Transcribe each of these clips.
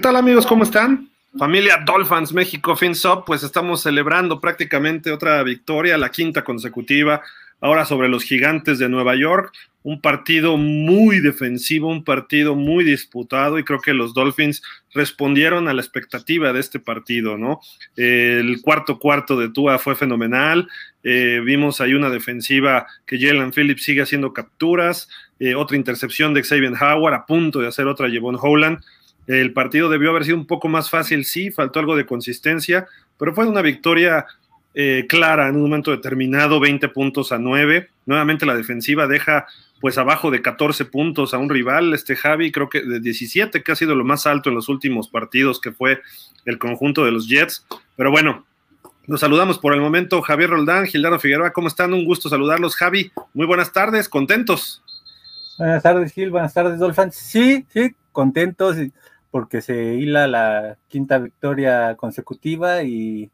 tal amigos? ¿Cómo están? Familia Dolphins México FinSop, pues estamos celebrando prácticamente otra victoria, la quinta consecutiva, ahora sobre los gigantes de Nueva York, un partido muy defensivo, un partido muy disputado y creo que los Dolphins respondieron a la expectativa de este partido, ¿no? El cuarto cuarto de Tua fue fenomenal, eh, vimos ahí una defensiva que Jalen Phillips sigue haciendo capturas, eh, otra intercepción de Xavier Howard a punto de hacer otra Jevon Howland. El partido debió haber sido un poco más fácil, sí, faltó algo de consistencia, pero fue una victoria eh, clara en un momento determinado, 20 puntos a 9. Nuevamente la defensiva deja pues abajo de 14 puntos a un rival, este Javi, creo que de 17, que ha sido lo más alto en los últimos partidos, que fue el conjunto de los Jets. Pero bueno, nos saludamos por el momento, Javier Roldán, Gildano Figueroa, ¿cómo están? Un gusto saludarlos, Javi. Muy buenas tardes, contentos. Buenas tardes, Gil, buenas tardes, Dolphins. Sí, sí, contentos porque se hila la quinta victoria consecutiva y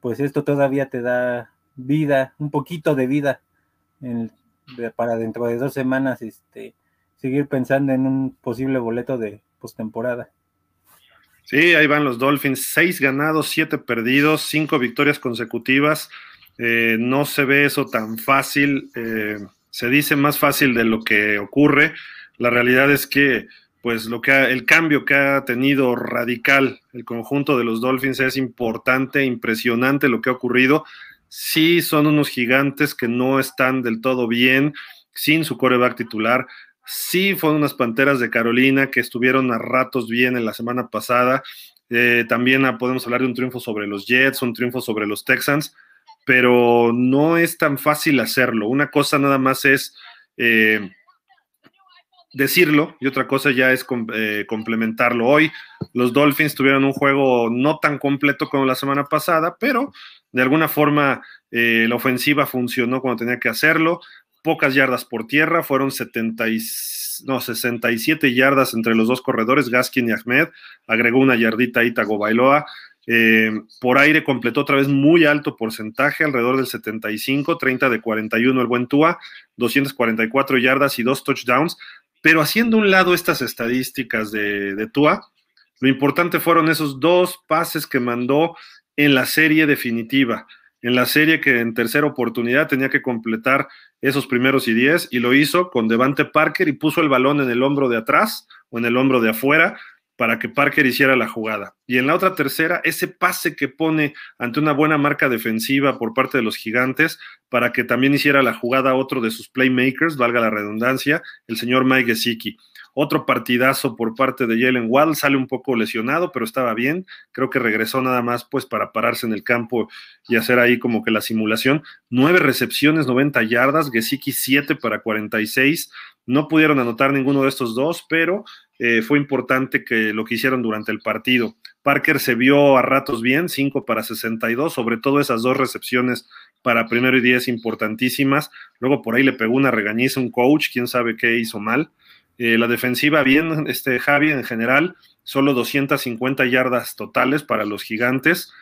pues esto todavía te da vida, un poquito de vida para dentro de dos semanas este, seguir pensando en un posible boleto de postemporada. Sí, ahí van los Dolphins, seis ganados, siete perdidos, cinco victorias consecutivas. Eh, no se ve eso tan fácil, eh, se dice más fácil de lo que ocurre. La realidad es que pues lo que el cambio que ha tenido radical el conjunto de los Dolphins es importante, impresionante lo que ha ocurrido. Sí son unos gigantes que no están del todo bien sin su coreback titular. Sí fueron unas Panteras de Carolina que estuvieron a ratos bien en la semana pasada. Eh, también podemos hablar de un triunfo sobre los Jets, un triunfo sobre los Texans, pero no es tan fácil hacerlo. Una cosa nada más es... Eh, decirlo y otra cosa ya es eh, complementarlo. Hoy los Dolphins tuvieron un juego no tan completo como la semana pasada, pero de alguna forma eh, la ofensiva funcionó cuando tenía que hacerlo. Pocas yardas por tierra, fueron 70 no, 67 yardas entre los dos corredores, Gaskin y Ahmed. Agregó una yardita a Itago Bailoa. Eh, por aire completó otra vez muy alto porcentaje, alrededor del 75, 30 de 41 el buen Tua, 244 yardas y dos touchdowns. Pero haciendo un lado estas estadísticas de, Tua, lo importante fueron esos dos pases que mandó en la serie definitiva, en la serie que en tercera oportunidad tenía que completar esos primeros y diez, y lo hizo con Devante Parker y puso el balón en el hombro de atrás o en el hombro de afuera, para que Parker hiciera la jugada. Y en la otra tercera, ese pase que pone ante una buena marca defensiva por parte de los gigantes, para que también hiciera la jugada otro de sus playmakers, valga la redundancia, el señor Mike Gesicki. Otro partidazo por parte de Jalen Wall, sale un poco lesionado, pero estaba bien. Creo que regresó nada más pues para pararse en el campo y hacer ahí como que la simulación. Nueve recepciones, 90 yardas, Gesicki 7 para 46. No pudieron anotar ninguno de estos dos, pero eh, fue importante que lo que hicieron durante el partido. Parker se vio a ratos bien, 5 para 62, sobre todo esas dos recepciones para primero y diez importantísimas. Luego por ahí le pegó una regañiza un coach, quién sabe qué hizo mal. Eh, la defensiva bien, este Javi en general, solo 250 yardas totales para los gigantes.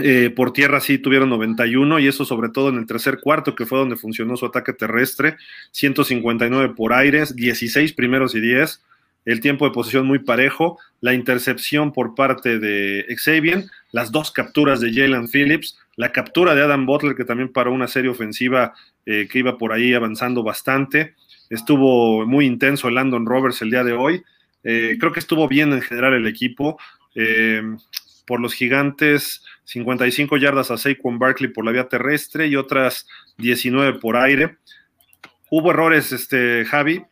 Eh, por tierra sí tuvieron 91 y eso sobre todo en el tercer cuarto que fue donde funcionó su ataque terrestre, 159 por aires, 16 primeros y 10 el tiempo de posesión muy parejo, la intercepción por parte de Xavier, las dos capturas de Jalen Phillips, la captura de Adam Butler, que también paró una serie ofensiva eh, que iba por ahí avanzando bastante. Estuvo muy intenso el Landon Roberts el día de hoy. Eh, creo que estuvo bien en general el equipo. Eh, por los gigantes, 55 yardas a Saquon Barkley por la vía terrestre y otras 19 por aire. Hubo errores, este, Javi,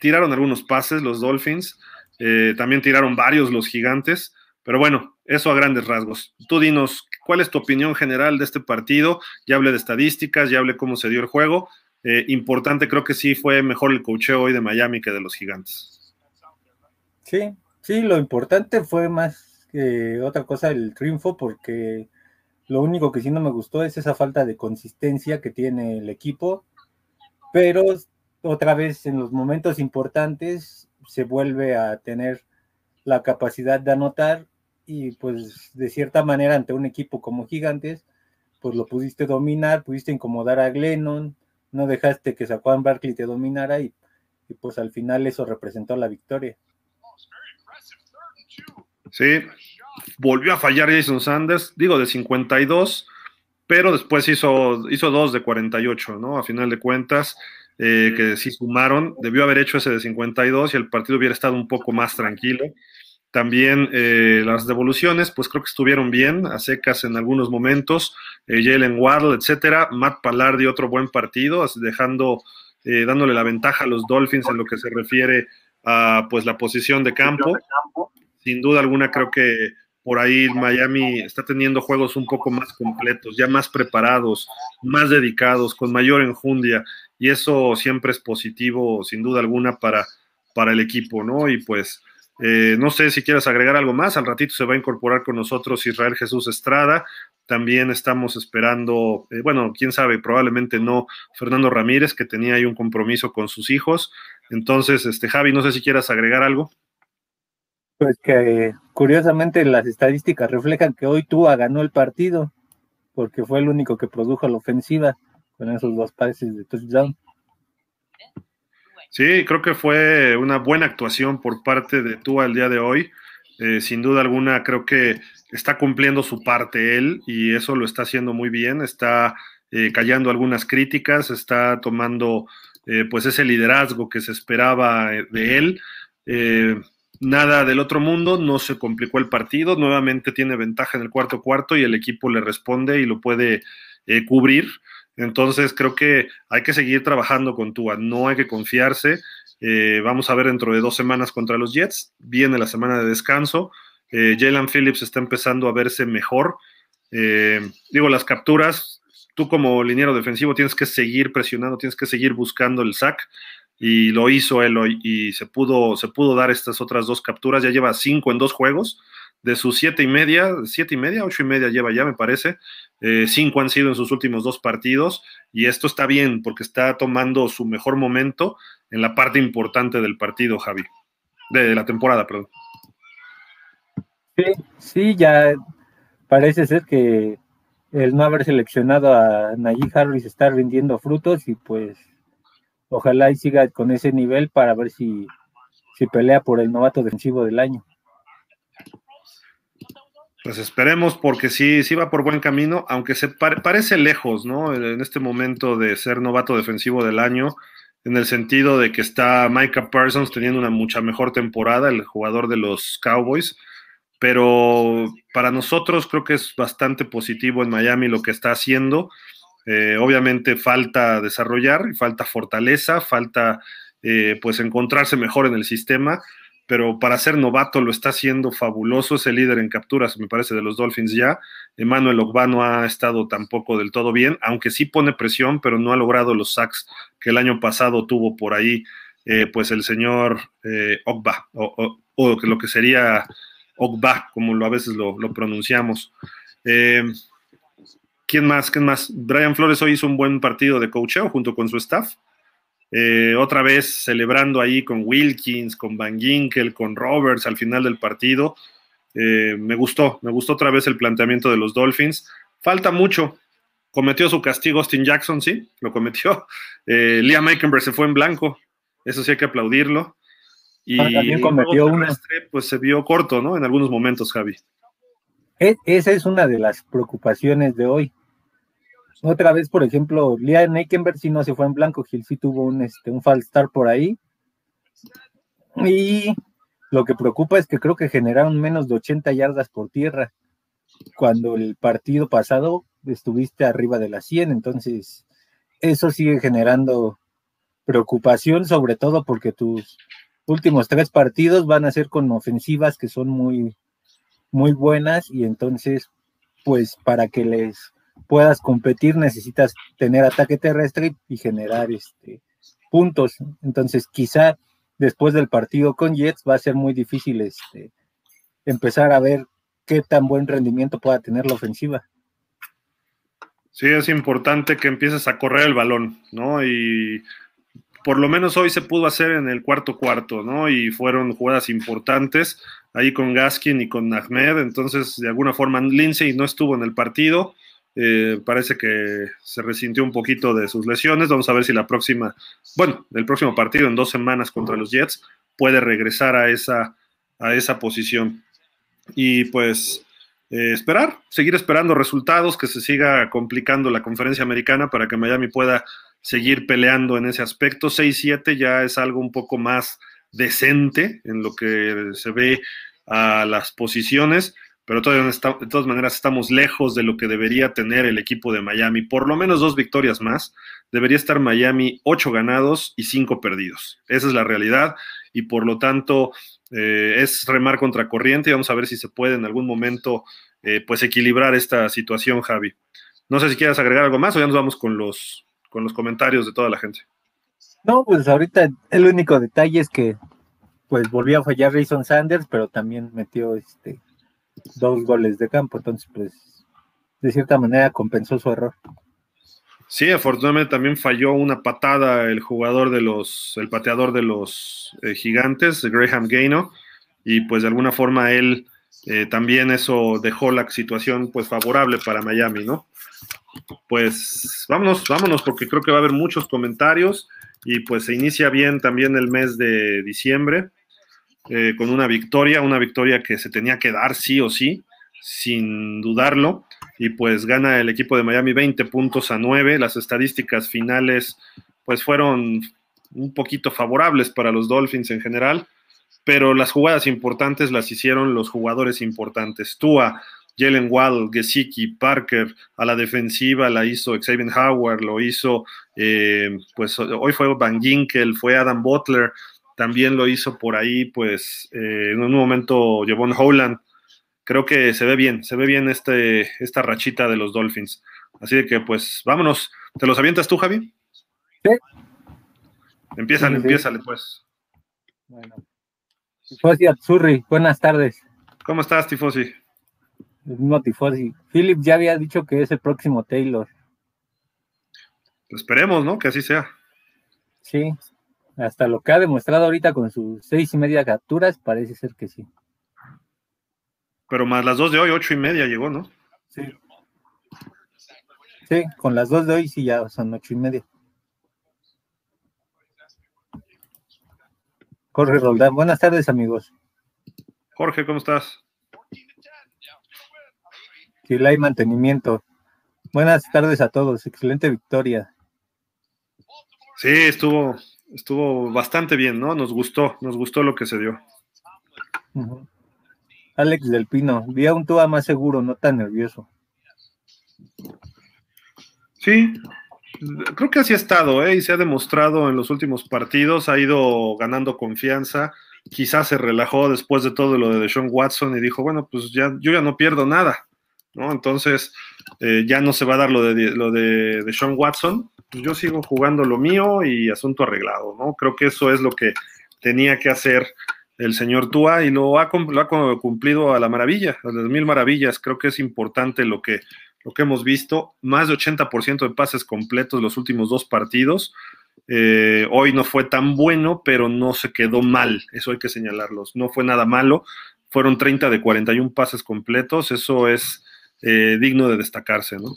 tiraron algunos pases los Dolphins, eh, también tiraron varios los gigantes, pero bueno, eso a grandes rasgos. Tú dinos, ¿cuál es tu opinión general de este partido? Ya hablé de estadísticas, ya hablé cómo se dio el juego. Eh, importante, creo que sí fue mejor el cocheo hoy de Miami que de los gigantes. Sí, sí, lo importante fue más que otra cosa el triunfo, porque lo único que sí no me gustó es esa falta de consistencia que tiene el equipo, pero otra vez en los momentos importantes se vuelve a tener la capacidad de anotar y pues de cierta manera ante un equipo como Gigantes, pues lo pudiste dominar, pudiste incomodar a Glennon, no dejaste que Saquon Barkley te dominara y, y pues al final eso representó la victoria. Sí, volvió a fallar Jason Sanders, digo de 52, pero después hizo, hizo dos de 48, ¿no? A final de cuentas, eh, que sí sumaron, debió haber hecho ese de 52 y el partido hubiera estado un poco más tranquilo. También eh, las devoluciones, pues creo que estuvieron bien, a secas en algunos momentos. Eh, Jalen Waddle, etcétera. Matt Pallardi, otro buen partido, dejando, dándole la ventaja a los Dolphins en lo que se refiere a pues la posición de campo. Sin duda alguna, creo que por ahí Miami está teniendo juegos un poco más completos, ya más preparados, más dedicados, con mayor enjundia, y eso siempre es positivo, sin duda alguna, para, para el equipo, ¿no? Y pues, eh, no sé si quieres agregar algo más, al ratito se va a incorporar con nosotros Israel Jesús Estrada, también estamos esperando, eh, bueno, quién sabe, probablemente no Fernando Ramírez, que tenía ahí un compromiso con sus hijos. Entonces, este Javi, no sé si quieras agregar algo. Pues que curiosamente las estadísticas reflejan que hoy Tua ganó el partido, porque fue el único que produjo la ofensiva con esos dos pases de touchdown. Sí, creo que fue una buena actuación por parte de Tua el día de hoy. Eh, sin duda alguna, creo que está cumpliendo su parte él y eso lo está haciendo muy bien. Está eh, callando algunas críticas, está tomando eh, pues ese liderazgo que se esperaba de él nada del otro mundo, no se complicó el partido, nuevamente tiene ventaja en el cuarto cuarto y el equipo le responde y lo puede eh, cubrir. Entonces creo que hay que seguir trabajando con Tua, no hay que confiarse. Eh, vamos a ver dentro de dos semanas contra los Jets, viene la semana de descanso. Eh, Jalen Phillips está empezando a verse mejor. digo, las capturas, tú como liniero defensivo tienes que seguir presionando, tienes que seguir buscando el sack y lo hizo él hoy y se pudo, se pudo dar estas otras dos capturas, ya lleva cinco en dos juegos, de sus siete y media, siete y media, ocho y media lleva ya me parece, eh, cinco han sido en sus últimos dos partidos y esto está bien porque está tomando su mejor momento en la parte importante del partido, Javi, de, la temporada, perdón. Sí, sí, ya parece ser que el no haber seleccionado a Najee Harris está rindiendo frutos y pues ojalá y siga con ese nivel para ver si, si pelea por el novato defensivo del año. Pues esperemos porque sí, sí va por buen camino, aunque se parece lejos, ¿no? En este momento de ser novato defensivo del año, en el sentido de que está Micah Parsons teniendo una mucha mejor temporada, el jugador de los Cowboys, pero para nosotros creo que es bastante positivo en Miami lo que está haciendo. Eh, obviamente falta desarrollar, falta fortaleza, falta eh, pues encontrarse mejor en el sistema, pero para ser novato lo está haciendo fabuloso, es el líder en capturas, me parece, de los Dolphins ya. Emmanuel Ogba no ha estado tampoco del todo bien, aunque sí pone presión, pero no ha logrado los sacks que el año pasado tuvo por ahí, eh, pues el señor Ogba, o, lo que sería Ogba, como lo, a veces lo, pronunciamos. ¿Quién más? ¿Quién más? Brian Flores hoy hizo un buen partido de coacheo junto con su staff. Eh, otra vez celebrando ahí con Wilkins, con Van Ginkel, con Roberts al final del partido. Eh, me gustó, me gustó otra vez el planteamiento de los Dolphins. Falta mucho. Cometió su castigo Austin Jackson, sí, lo cometió. Eh, Liam Eikenberg se fue en blanco. Eso sí hay que aplaudirlo. Y ah, también cometió una. Pues se vio corto, ¿no? En algunos momentos, Javi. Esa es una de las preocupaciones de hoy. Otra vez, por ejemplo, Liam Eikenberg sí no se fue en blanco, Gil sí tuvo un, este, un por ahí. Y lo que preocupa es que creo que generaron menos de 80 yardas por tierra cuando el partido pasado estuviste arriba de las 100. Entonces, eso sigue generando preocupación, sobre todo porque tus últimos tres partidos van a ser con ofensivas que son muy, muy buenas y entonces, pues para que les puedas competir necesitas tener ataque terrestre y generar este, puntos. Entonces, quizá después del partido con Jets va a ser muy difícil este, empezar a ver qué tan buen rendimiento pueda tener la ofensiva. Sí, es importante que empieces a correr el balón, ¿no? Y por lo menos hoy se pudo hacer en el cuarto cuarto, ¿no? Y fueron jugadas importantes ahí con Gaskin y con Ahmed, entonces de alguna forma Lindsay no estuvo en el partido, eh, parece que se resintió un poquito de sus lesiones, vamos a ver si la próxima, bueno, el próximo partido en dos semanas contra los Jets puede regresar a esa, a esa posición. Y pues eh, esperar, seguir esperando resultados, que se siga complicando la conferencia americana para que Miami pueda seguir peleando en ese aspecto. 6-7 ya es algo un poco más decente en lo que se ve a las posiciones, pero todavía de todas maneras estamos lejos de lo que debería tener el equipo de Miami. Por lo menos dos victorias más. Debería estar Miami ocho ganados y cinco perdidos. Esa es la realidad y por lo tanto eh, es remar contra corriente y vamos a ver si se puede en algún momento eh, pues equilibrar esta situación, Javi. No sé si quieras agregar algo más o ya nos vamos con los, con los comentarios de toda la gente. No, pues ahorita el único detalle es que pues volvió a fallar Rayson Sanders, pero también metió este dos goles de campo, entonces pues de cierta manera compensó su error. Sí, afortunadamente también falló una patada el jugador de los, el pateador de los eh, gigantes, Graham Gaino, y pues de alguna forma él eh, también eso dejó la situación pues favorable para Miami, ¿no? Pues vámonos, vámonos, porque creo que va a haber muchos comentarios y pues se inicia bien también el mes de diciembre eh, con una victoria, una victoria que se tenía que dar sí o sí, sin dudarlo y pues gana el equipo de Miami 20 puntos a 9. Las estadísticas finales pues fueron un poquito favorables para los Dolphins en general, pero las jugadas importantes las hicieron los jugadores importantes. Tua, Jalen Waddle, Gesicki, Parker, a la defensiva la hizo Xavier Howard, lo hizo, eh, pues hoy fue Van Ginkel, fue Adam Butler, también lo hizo por ahí, pues eh, en un momento Javon Holland, creo que se ve bien, se ve bien este, esta rachita de los Dolphins. Así de que, pues, vámonos. ¿Te los avientas tú, Javi? Sí. Empiezan, sí, empiézale, pues. Bueno. Tifosi Atzurri, buenas tardes. ¿Cómo estás, Tifosi? No, Tifosi. Philip ya había dicho que es el próximo Taylor. Esperemos, ¿no? Que así sea. Sí, hasta lo que ha demostrado ahorita con sus seis y media capturas, parece ser que sí. Pero más las dos de hoy, ocho y media llegó, ¿no? Sí. Sí, con las dos de hoy sí ya son ocho y media. Jorge Roldán, buenas tardes amigos. Jorge, ¿cómo estás? Sí, hay mantenimiento. Buenas tardes a todos, excelente victoria. Sí, estuvo, estuvo bastante bien, ¿no? Nos gustó, nos gustó lo que se dio. Alex del Pino, vi a un Tua más seguro, no tan nervioso. Sí, creo que así ha estado, ¿eh? y se ha demostrado en los últimos partidos, ha ido ganando confianza, quizás se relajó después de todo lo de Deshaun Watson y dijo, bueno, pues ya, yo ya no pierdo nada, ¿no? Entonces, eh, ya no se va a dar lo de, lo de Deshaun Watson, pues yo sigo jugando lo mío y asunto arreglado, ¿no? Creo que eso es lo que tenía que hacer el señor Tua y lo ha, cumplido a la maravilla, a las mil maravillas. Creo que es importante lo que, lo que hemos visto. Más de 80% de pases completos los últimos dos partidos. Eh, hoy no fue tan bueno, pero no se quedó mal. Eso hay que señalarlos. No fue nada malo. Fueron 30 de 41 pases completos. Eso es eh, digno de destacarse, ¿no?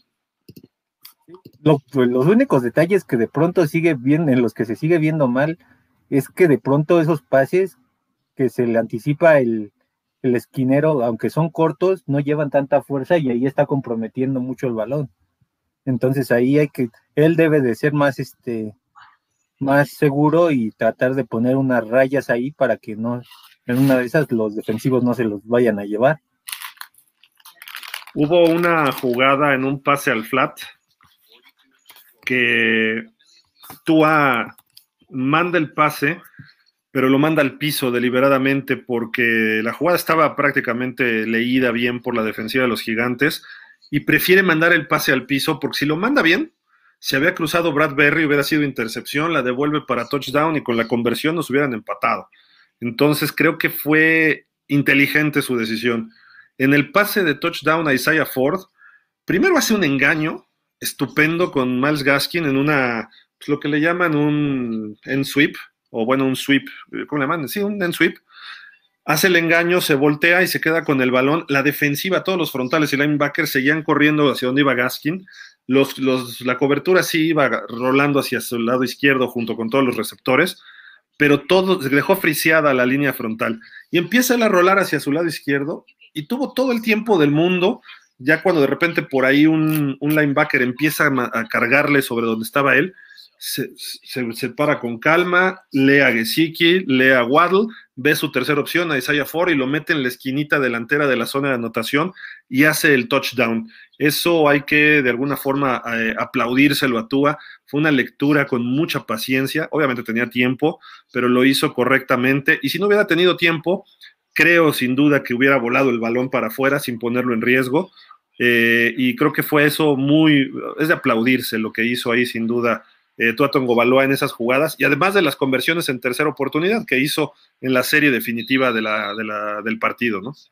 Pues, los únicos detalles que de pronto sigue bien, en los que se sigue viendo mal, es que de pronto esos pases que se le anticipa el, esquinero, aunque son cortos, no llevan tanta fuerza y ahí está comprometiendo mucho el balón. Entonces ahí hay que, él debe de ser más este más seguro y tratar de poner unas rayas ahí para que no, en una de esas los defensivos no se los vayan a llevar. Hubo una jugada en un pase al flat que Tua manda el pase pero lo manda al piso deliberadamente porque la jugada estaba prácticamente leída bien por la defensiva de los gigantes y prefiere mandar el pase al piso porque si lo manda bien, si había cruzado Bradbury hubiera sido intercepción, la devuelve para touchdown y con la conversión nos hubieran empatado. Entonces creo que fue inteligente su decisión. En el pase de touchdown a Isaiah Ford, primero hace un engaño estupendo con Miles Gaskin en una, pues, lo que le llaman un en sweep, o bueno, un sweep, ¿cómo le llaman? Sí, un en sweep. Hace el engaño, se voltea y se queda con el balón. La defensiva, todos los frontales y linebackers seguían corriendo hacia donde iba Gaskin. La cobertura sí iba rolando hacia su lado izquierdo junto con todos los receptores, pero todo dejó friseada la línea frontal. Y empieza a rolar hacia su lado izquierdo y tuvo todo el tiempo del mundo. Ya cuando de repente por ahí un, linebacker empieza a, cargarle sobre donde estaba él, se, se, para con calma, lee a Gesicki, lee a Waddle, ve su tercera opción a Isaiah Ford y lo mete en la esquinita delantera de la zona de anotación y hace el touchdown. Eso hay que de alguna forma eh, aplaudírselo a Tua. Fue una lectura con mucha paciencia. Obviamente tenía tiempo, pero lo hizo correctamente. Y si no hubiera tenido tiempo, creo sin duda que hubiera volado el balón para afuera sin ponerlo en riesgo. Eh, y creo que fue eso muy, es de aplaudirse lo que hizo ahí sin duda eh, Tua Baloa en esas jugadas y además de las conversiones en tercera oportunidad que hizo en la serie definitiva de la, del partido, ¿no? Sí.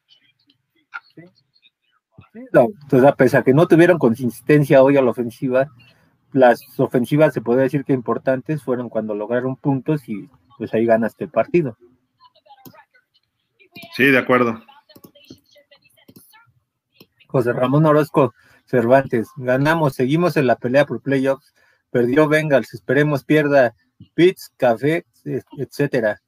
entonces, a pesar que no tuvieron consistencia hoy a la ofensiva, las ofensivas se puede decir que importantes fueron cuando lograron puntos y pues ahí ganaste el partido. Sí, de acuerdo. José Ramón Orozco Cervantes, ganamos, seguimos en la pelea por playoffs perdió Bengals, esperemos pierda Pitts, Café, etcétera.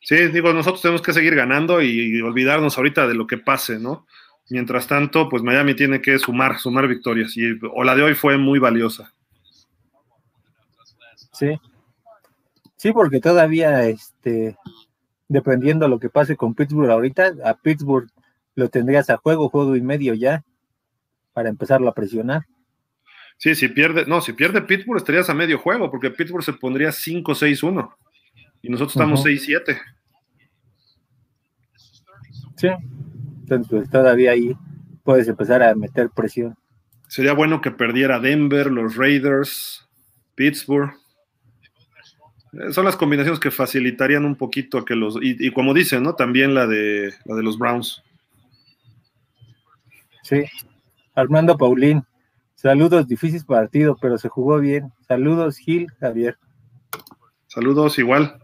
Sí, digo, nosotros tenemos que seguir ganando y olvidarnos ahorita de lo que pase, ¿no? Mientras tanto, pues Miami tiene que sumar, sumar victorias y o la de hoy fue muy valiosa. Sí. Sí, porque todavía, este, dependiendo de lo que pase con Pittsburgh ahorita, a Pittsburgh lo tendrías a juego, juego y medio ya, para empezarlo a presionar. Sí, si pierde, no, si pierde Pittsburgh estarías a medio juego, porque Pittsburgh se pondría 5-6-1 y nosotros estamos 6-7. Sí, entonces pues, todavía ahí puedes empezar a meter presión. Sería bueno que perdiera Denver, los Raiders, Pittsburgh. Eh, son las combinaciones que facilitarían un poquito a que los. Y, y, como dicen, ¿no? También la de la de los Browns. Sí. Armando Paulín, Saludos, difícil partido, pero se jugó bien. Saludos, Gil, Javier. Saludos, igual.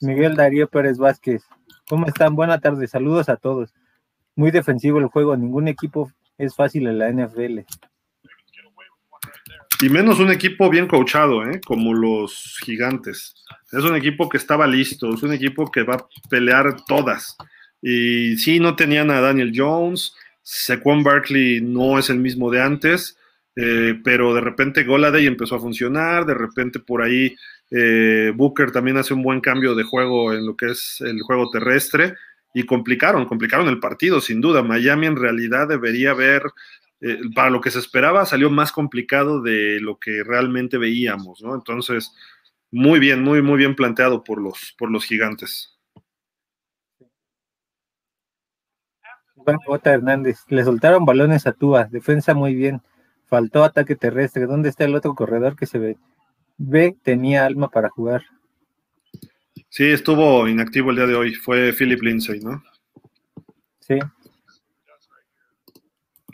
Miguel Darío Pérez Vázquez. ¿Cómo están? Buenas tardes. Saludos a todos. Muy defensivo el juego. Ningún equipo es fácil en la NFL. Y menos un equipo bien coachado, ¿eh? como los gigantes. Es un equipo que estaba listo, es un equipo que va a pelear todas. Y sí, no tenían a Daniel Jones, Saquon Barkley no es el mismo de antes, eh, pero de repente Goladay empezó a funcionar, de repente por ahí eh, Booker también hace un buen cambio de juego en lo que es el juego terrestre y complicaron, complicaron el partido, sin duda. Miami en realidad debería haber, eh, para lo que se esperaba, salió más complicado de lo que realmente veíamos, ¿no? Entonces, muy bien, muy, muy bien planteado por los, por los gigantes. J. Hernández, le soltaron balones a Tua, defensa muy bien, faltó ataque terrestre. ¿Dónde está el otro corredor que se ve? Ve, tenía alma para jugar. Sí, estuvo inactivo el día de hoy, fue Philip Lindsay, ¿no? Sí.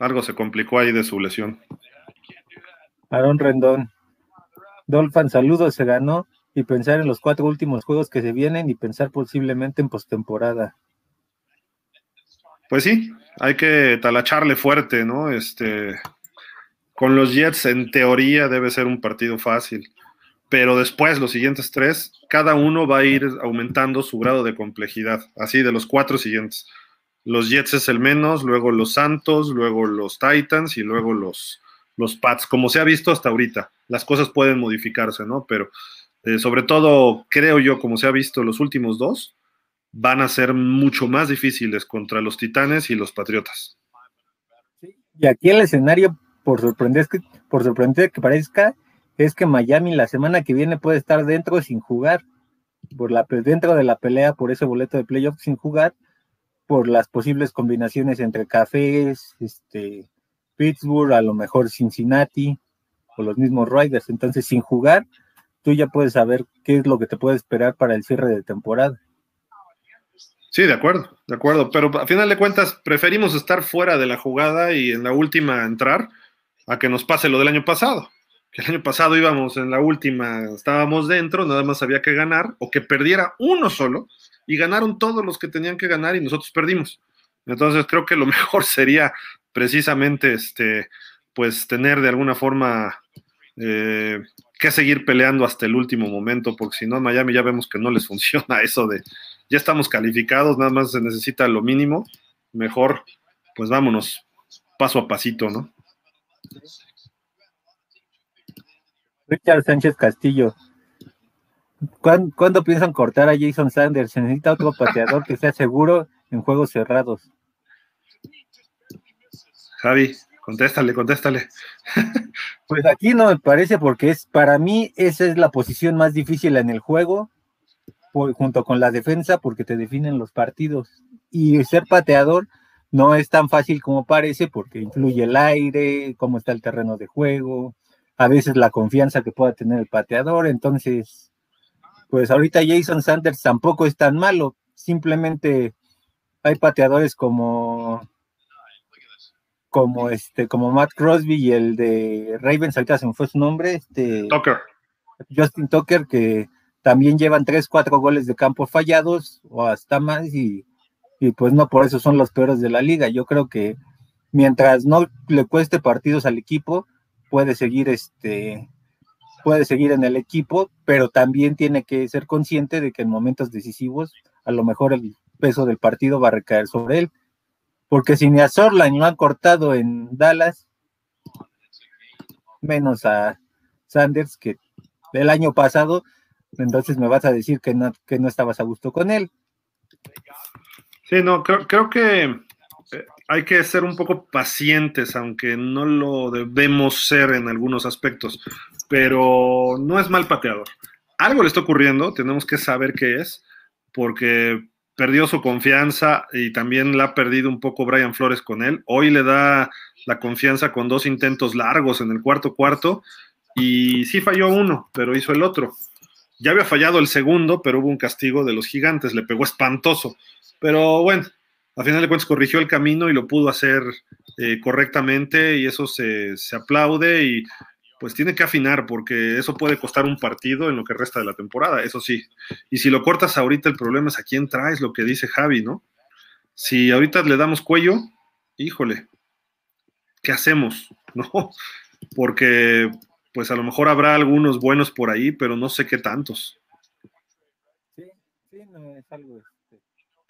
Algo se complicó ahí de su lesión. Aaron Rendón. Dolphin, saludos, se ganó y pensar en los cuatro últimos juegos que se vienen y pensar posiblemente en postemporada. Pues sí, hay que talacharle fuerte, ¿no? Este, con los Jets, en teoría, debe ser un partido fácil. Pero después, los siguientes tres, cada uno va a ir aumentando su grado de complejidad. Así, de los cuatro siguientes. Los Jets es el menos, luego los Santos, luego los Titans y luego los, los Pats. Como se ha visto hasta ahorita, las cosas pueden modificarse, ¿no? Pero eh, sobre todo, creo yo, como se ha visto los últimos dos, van a ser mucho más difíciles contra los Titanes y los Patriotas. Y aquí el escenario, por sorprender, por sorprender que parezca, es que Miami la semana que viene puede estar dentro sin jugar, por la, dentro de la pelea por ese boleto de playoff sin jugar, por las posibles combinaciones entre Cafés, este, Pittsburgh, a lo mejor Cincinnati, o los mismos Riders. Entonces, sin jugar, tú ya puedes saber qué es lo que te puede esperar para el cierre de temporada. Sí, de acuerdo, de acuerdo. Pero a final de cuentas, preferimos estar fuera de la jugada y en la última entrar a que nos pase lo del año pasado. Que el año pasado íbamos en la última, estábamos dentro, nada más había que ganar, o que perdiera uno solo, y ganaron todos los que tenían que ganar y nosotros perdimos. Entonces creo que lo mejor sería precisamente este, pues tener de alguna forma eh, que seguir peleando hasta el último momento, porque si no, Miami ya vemos que no les funciona eso de ya estamos calificados, nada más se necesita lo mínimo, mejor, pues vámonos paso a pasito, ¿no? Richard Sánchez Castillo. ¿Cuándo, piensan cortar a Jason Sanders? Se necesita otro pateador que sea seguro en juegos cerrados. Javi, contéstale, contéstale. Pues aquí no me parece porque es para mí esa es la posición más difícil en el juego, junto con la defensa, porque te definen los partidos. Y ser pateador no es tan fácil como parece porque influye el aire, cómo está el terreno de juego, a veces la confianza que pueda tener el pateador. Entonces, pues ahorita Jason Sanders tampoco es tan malo, simplemente hay pateadores como como este como Matt Crosby y el de Ravens, ahorita se me fue su nombre, este Tucker. Justin Tucker que también llevan tres, cuatro goles de campo fallados o hasta más y, y pues no por eso son los peores de la liga. Yo creo que mientras no le cueste partidos al equipo, puede seguir este puede seguir en el equipo, pero también tiene que ser consciente de que en momentos decisivos a lo mejor el peso del partido va a recaer sobre él. Porque si ni a Sorline lo han cortado en Dallas, menos a Sanders, que el año pasado, entonces me vas a decir que no, que no estabas a gusto con él. Sí, no, creo, creo que hay que ser un poco pacientes, aunque no lo debemos ser en algunos aspectos, pero no es mal pateador. Algo le está ocurriendo, tenemos que saber qué es, porque perdió su confianza y también la ha perdido un poco Brian Flores con él. Hoy le da la confianza con dos intentos largos en el cuarto cuarto y sí falló uno, pero hizo el otro. Ya había fallado el segundo, pero hubo un castigo de los gigantes, le pegó espantoso. Pero bueno, a final de cuentas corrigió el camino y lo pudo hacer eh, correctamente y eso se, aplaude y pues tiene que afinar porque eso puede costar un partido en lo que resta de la temporada, eso sí. Y si lo cortas ahorita el problema es a quién traes, lo que dice Javi, ¿no? Si ahorita le damos cuello, híjole, ¿qué hacemos? ¿No? Porque pues a lo mejor habrá algunos buenos por ahí, pero no sé qué tantos. Sí, sí, no es algo. Este,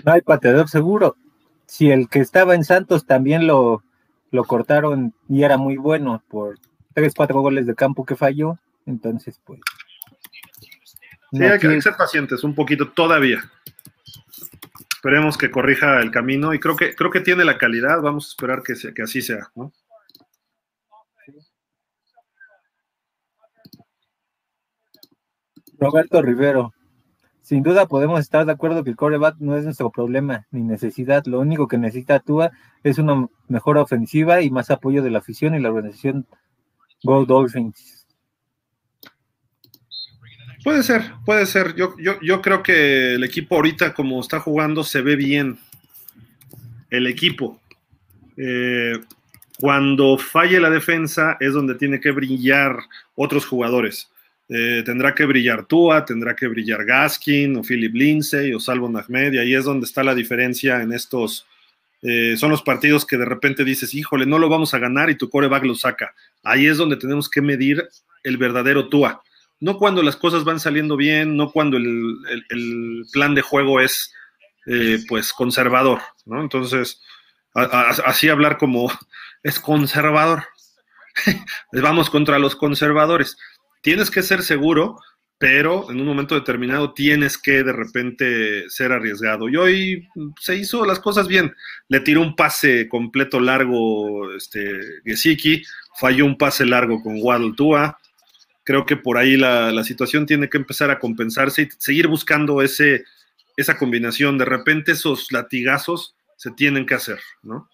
no hay pateador seguro si el que estaba en Santos también lo, lo cortaron y era muy bueno por tres, cuatro goles de campo que falló, entonces pues. Sí, hay que ser pacientes un poquito todavía. Esperemos que corrija el camino y creo que creo que tiene la calidad. Vamos a esperar que, que así sea, ¿no? Roberto Rivero, sin duda podemos estar de acuerdo que el coreback no es nuestro problema ni necesidad. Lo único que necesita Tua es una mejor ofensiva y más apoyo de la afición y la organización Gold Dolphins. Puede ser, puede ser. Yo, yo, yo creo que el equipo ahorita como está jugando se ve bien. El equipo. Eh, cuando falle la defensa es donde tiene que brillar otros jugadores. Eh, tendrá que brillar Tua, tendrá que brillar Gaskin o Philip Lindsay o Salvo Ahmed, y ahí es donde está la diferencia en estos. Eh, son los partidos que de repente dices, híjole, no lo vamos a ganar y tu coreback lo saca. Ahí es donde tenemos que medir el verdadero Tua. No cuando las cosas van saliendo bien, no cuando el, plan de juego es eh, pues conservador, ¿no? Entonces, así hablar como es conservador. Vamos contra los conservadores tienes que ser seguro, pero en un momento determinado tienes que de repente ser arriesgado. Y hoy se hizo las cosas bien. Le tiró un pase completo largo este, Gesicki, falló un pase largo con Waddle. Creo que por ahí la, situación tiene que empezar a compensarse y seguir buscando ese, esa combinación. De repente esos latigazos se tienen que hacer, ¿no?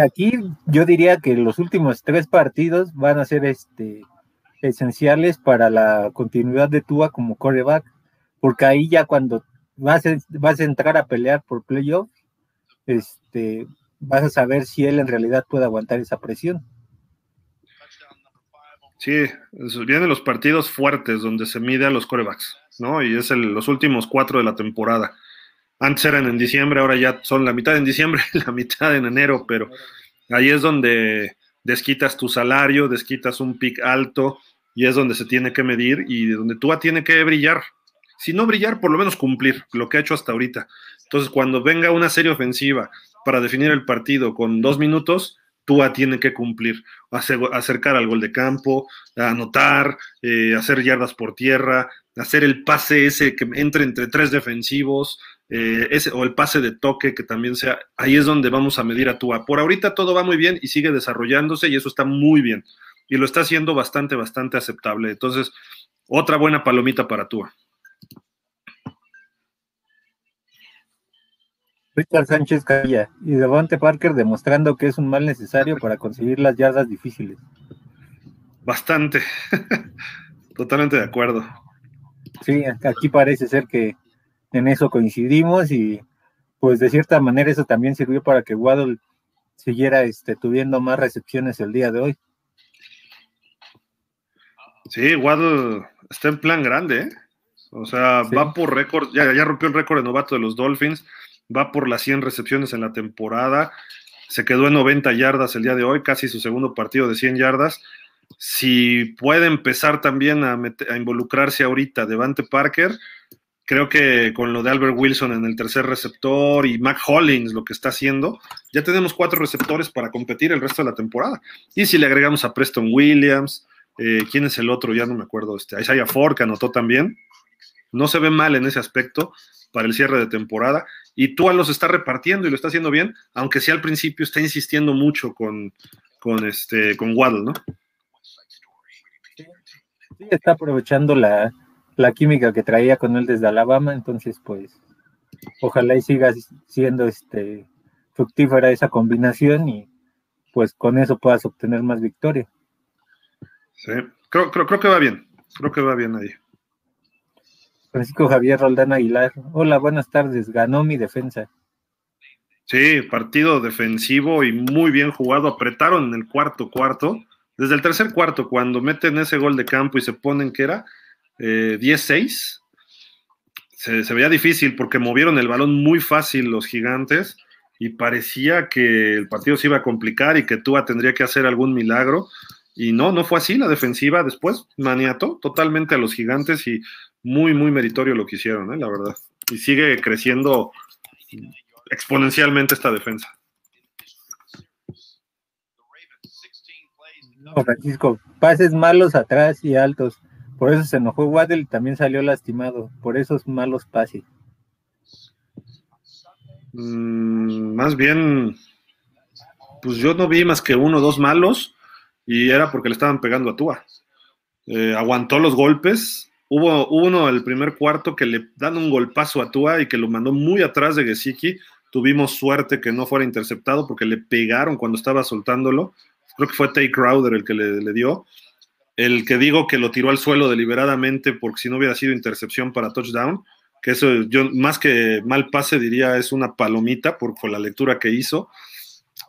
Aquí yo diría que los últimos tres partidos van a ser este, esenciales para la continuidad de Tua como coreback, porque ahí ya cuando vas a, entrar a pelear por playoff, este, vas a saber si él en realidad puede aguantar esa presión. Sí, vienen los partidos fuertes donde se mide a los corebacks, ¿no? Y es los últimos cuatro de la temporada. Antes eran en diciembre, ahora ya son la mitad en diciembre, la mitad en enero, pero ahí es donde desquitas tu salario, desquitas un pick alto y es donde se tiene que medir y donde Tua tiene que brillar. Si no brillar, por lo menos cumplir lo que ha hecho hasta ahorita. Entonces, cuando venga una serie ofensiva para definir el partido con dos minutos, Tua tiene que cumplir, acercar al gol de campo, anotar, eh, hacer yardas por tierra, hacer el pase ese que entre entre tres defensivos, eh, ese, o el pase de toque que también sea, ahí es donde vamos a medir a Tua. Por ahorita todo va muy bien y sigue desarrollándose y eso está muy bien. Y lo está haciendo bastante, bastante aceptable. Entonces, otra buena palomita para Tua. Richard Sánchez Calla y Devante Parker demostrando que es un mal necesario para conseguir las yardas difíciles. Bastante. Totalmente de acuerdo. Sí, aquí parece ser que en eso coincidimos y pues de cierta manera eso también sirvió para que Waddle siguiera este, tuviendo más recepciones el día de hoy. Sí, Waddle está en plan grande, ¿eh? O sea, va por récord, ya, ya rompió el récord de novato de los Dolphins va por las 100 recepciones en la temporada, se quedó en 90 yardas el día de hoy, casi su segundo partido de 100 yardas. Si puede empezar también a, involucrarse ahorita Devante Parker, creo que con lo de Albert Wilson en el tercer receptor y Mac Hollins lo que está haciendo, ya tenemos cuatro receptores para competir el resto de la temporada. Y si le agregamos a Preston Williams, eh, ¿quién es el otro? Ya no me acuerdo. Este, Isaiah Ford, que anotó también. No se ve mal en ese aspecto para el cierre de temporada y Tua los está repartiendo y lo está haciendo bien, aunque sí al principio está insistiendo mucho con, con, este, con Waddle, ¿no? Sí, está aprovechando la, química que traía con él desde Alabama, entonces pues ojalá y siga siendo este fructífera esa combinación y pues con eso puedas obtener más victoria. Sí, creo, creo, creo que va bien, creo que va bien ahí. Francisco Javier Roldán Aguilar. Hola, buenas tardes. Ganó mi defensa. Sí, partido defensivo y muy bien jugado. Apretaron en el cuarto cuarto. Desde el tercer cuarto, cuando meten ese gol de campo y se ponen que era 10-6, eh, se, veía difícil porque movieron el balón muy fácil los gigantes y parecía que el partido se iba a complicar y que Tua tendría que hacer algún milagro. Y no, no fue así. La defensiva después maniató totalmente a los gigantes y muy, muy meritorio lo que hicieron, ¿eh? la verdad. Y sigue creciendo exponencialmente esta defensa. Francisco, pases malos atrás y altos. Por eso se enojó Waddle y también salió lastimado. Por esos malos pases. Mm, más bien, pues yo no vi más que uno o dos malos y era porque le estaban pegando a Tua. Eh, aguantó los golpes, Hubo uno el primer cuarto que le dan un golpazo a Tua y que lo mandó muy atrás de Gesicki. Tuvimos suerte que no fuera interceptado porque le pegaron cuando estaba soltándolo. Creo que fue Tay Crowder el que le, dio. El que digo que lo tiró al suelo deliberadamente porque si no hubiera sido intercepción para touchdown, que eso yo más que mal pase diría es una palomita por, la lectura que hizo.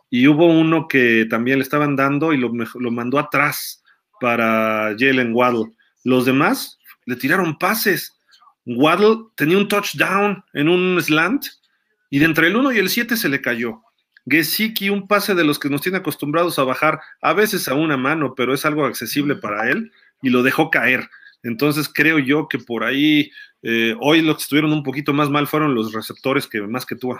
Y hubo uno que también le estaban dando y lo, lo mandó atrás para Jalen Waddle. Los demás le tiraron pases. Waddle tenía un touchdown en un slant y de entre el 1 y el 7 se le cayó. Gesicki, un pase de los que nos tiene acostumbrados a bajar, a veces a una mano, pero es algo accesible para él, y lo dejó caer. Entonces creo yo que por ahí eh, hoy los que estuvieron un poquito más mal fueron los receptores que más que tú.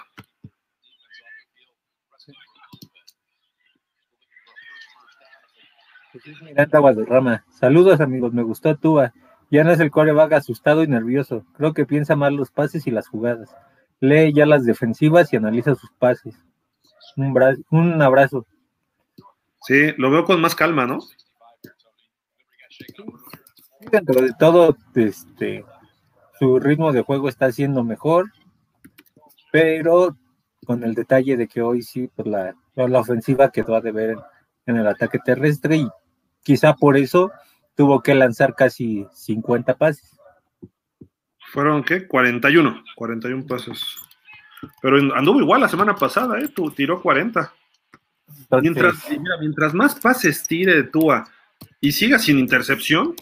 Saludos amigos, me gustó Tua. Ya no es el coreback asustado y nervioso. Creo que piensa mal los pases y las jugadas. Lee ya las defensivas y analiza sus pases. Un, un abrazo. Sí, lo veo con más calma, ¿no? Dentro de todo, este, su ritmo de juego está siendo mejor, pero con el detalle de que hoy sí, pues la, la ofensiva quedó a deber en el ataque terrestre y quizá por eso tuvo que lanzar casi 50 pases. Fueron, ¿qué? 41, 41 pases. Pero anduvo igual la semana pasada, ¿eh? Tú tiró 40. mientras, mientras más pases tire Tua y siga sin intercepción,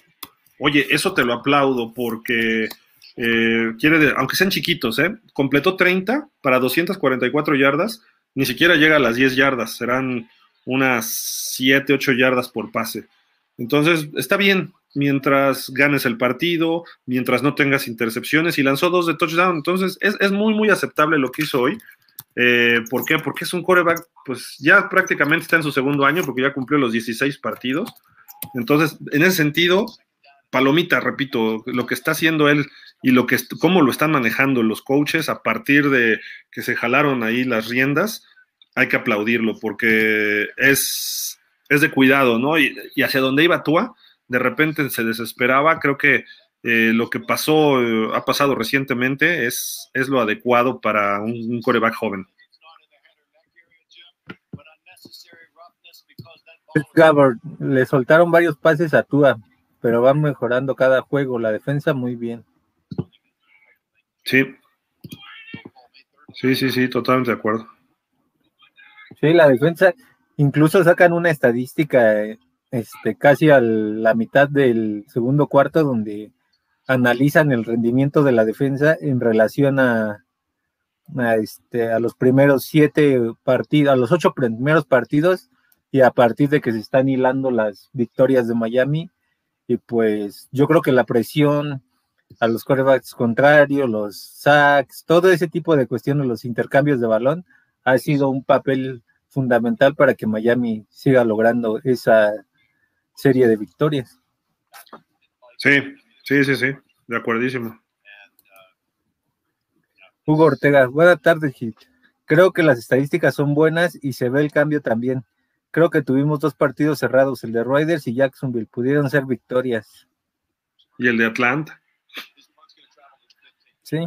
oye, eso te lo aplaudo porque eh, quiere, aunque sean chiquitos, ¿eh? Completó 30 para 244 yardas, ni siquiera llega a las 10 yardas, serán unas 7, 8 yardas por pase. Entonces, está bien mientras ganes el partido, mientras no tengas intercepciones y lanzó dos de touchdown. Entonces, es, muy, muy aceptable lo que hizo hoy. Eh, ¿Por qué? Porque es un coreback, pues ya prácticamente está en su segundo año porque ya cumplió los 16 partidos. Entonces, en ese sentido, palomita, repito, lo que está haciendo él y lo que cómo lo están manejando los coaches a partir de que se jalaron ahí las riendas, hay que aplaudirlo porque es, es de cuidado, ¿no? Y, hacia donde iba Tua, de repente se desesperaba. Creo que eh, lo que pasó, eh, ha pasado recientemente, es, es lo adecuado para un, coreback joven. Gabbard, le soltaron varios pases a Tua, pero van mejorando cada juego. La defensa muy bien. Sí. Sí, sí, sí, totalmente de acuerdo. Sí, la defensa, incluso sacan una estadística este, casi a la mitad del segundo cuarto donde analizan el rendimiento de la defensa en relación a, a, este, a los primeros siete partidos, a los ocho primeros partidos y a partir de que se están hilando las victorias de Miami. Y pues yo creo que la presión a los quarterbacks contrarios, los sacks, todo ese tipo de cuestiones, los intercambios de balón, ha sido un papel fundamental para que Miami siga logrando esa serie de victorias. Sí, sí, sí, sí, de acuerdísimo. Hugo Ortega, buenas tardes, Hit. Creo que las estadísticas son buenas y se ve el cambio también. Creo que tuvimos dos partidos cerrados, el de Riders y Jacksonville, pudieron ser victorias. ¿Y el de Atlanta? Sí.